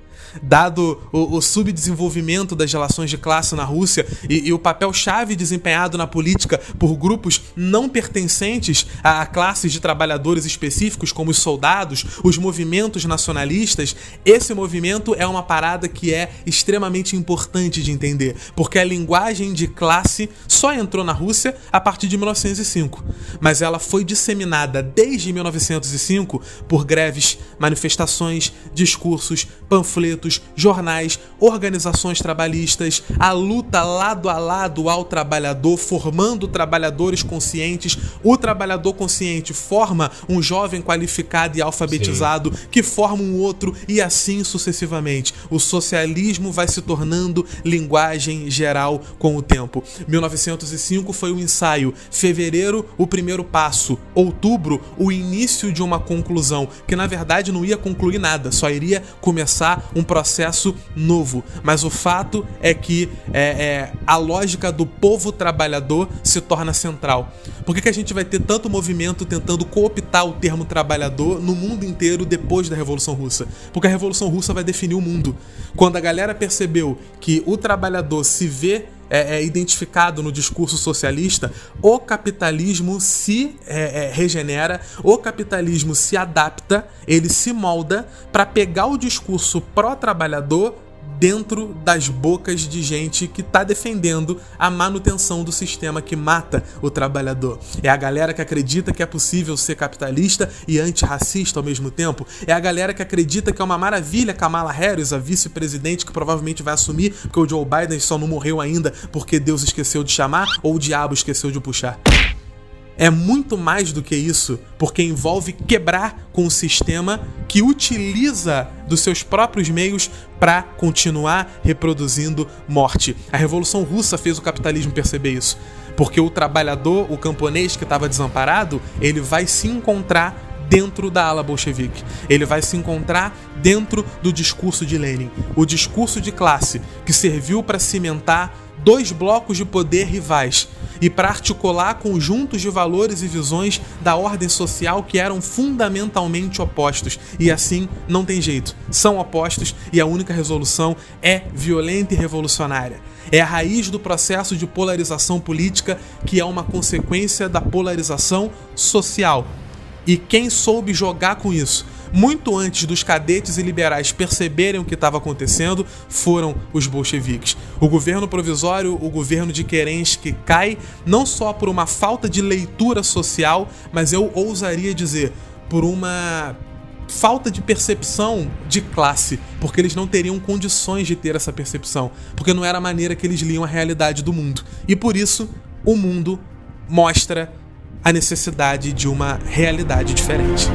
dado o, o, subdesenvolvimento das relações de classe na Rússia e, e o papel-chave desempenhado na política por grupos não pertencentes a, a classes de trabalhadores específicos, como os soldados, os movimentos nacionalistas, esse movimento é uma parada que é extremamente importante de entender, porque a linguagem de classe só entrou na Rússia a partir de 1905, mas ela foi disseminada desde 1905 por greves, manifestações, discursos, panfletos jornais, organizações trabalhistas, a luta lado a lado ao trabalhador, formando trabalhadores conscientes. O trabalhador consciente forma um jovem qualificado e alfabetizado, Sim. que forma um outro, e assim sucessivamente. O socialismo vai se tornando linguagem geral com o tempo. 1905 foi o ensaio, fevereiro, o primeiro passo, outubro, o início de uma conclusão, que na verdade não ia concluir nada, só iria começar um processo novo. Mas o fato é que é, é, a lógica do povo trabalhador se torna central. Por que, que a gente vai ter tanto movimento tentando cooptar o termo trabalhador no mundo inteiro depois da Revolução Russa? Porque a Revolução Russa vai definir o mundo. Quando a galera percebeu que o trabalhador se vê é, é, identificado no discurso socialista, o capitalismo se é, é regenera, o capitalismo se adapta, ele se molda para pegar o discurso pró-trabalhador dentro das bocas de gente que está defendendo a manutenção do sistema que mata o trabalhador. É a galera que acredita que é possível ser capitalista e antirracista ao mesmo tempo. É a galera que acredita que é uma maravilha Kamala Harris, a vice-presidente que provavelmente vai assumir, porque o Joe Biden só não morreu ainda porque Deus esqueceu de chamar ou o diabo esqueceu de puxar é muito mais do que isso, porque envolve quebrar com o sistema que utiliza dos seus próprios meios para continuar reproduzindo morte. A Revolução Russa fez o capitalismo perceber isso, porque o trabalhador, o camponês que estava desamparado, ele vai se encontrar dentro da ala bolchevique. Ele vai se encontrar dentro do discurso de Lenin, o discurso de classe que serviu para cimentar dois blocos de poder rivais e para articular conjuntos de valores e visões da ordem social que eram fundamentalmente opostos. E assim não tem jeito. São opostos e a única resolução é violenta e revolucionária. É a raiz do processo de polarização política que é uma consequência da polarização social. E quem soube jogar com isso muito antes dos cadetes e liberais perceberem o que estava acontecendo, foram os bolcheviques. O governo provisório, o governo de Kerensky, cai não só por uma falta de leitura social, mas eu ousaria dizer por uma falta de percepção de classe, porque eles não teriam condições de ter essa percepção, porque não era a maneira que eles liam a realidade do mundo. E por isso, o mundo mostra a necessidade de uma realidade diferente.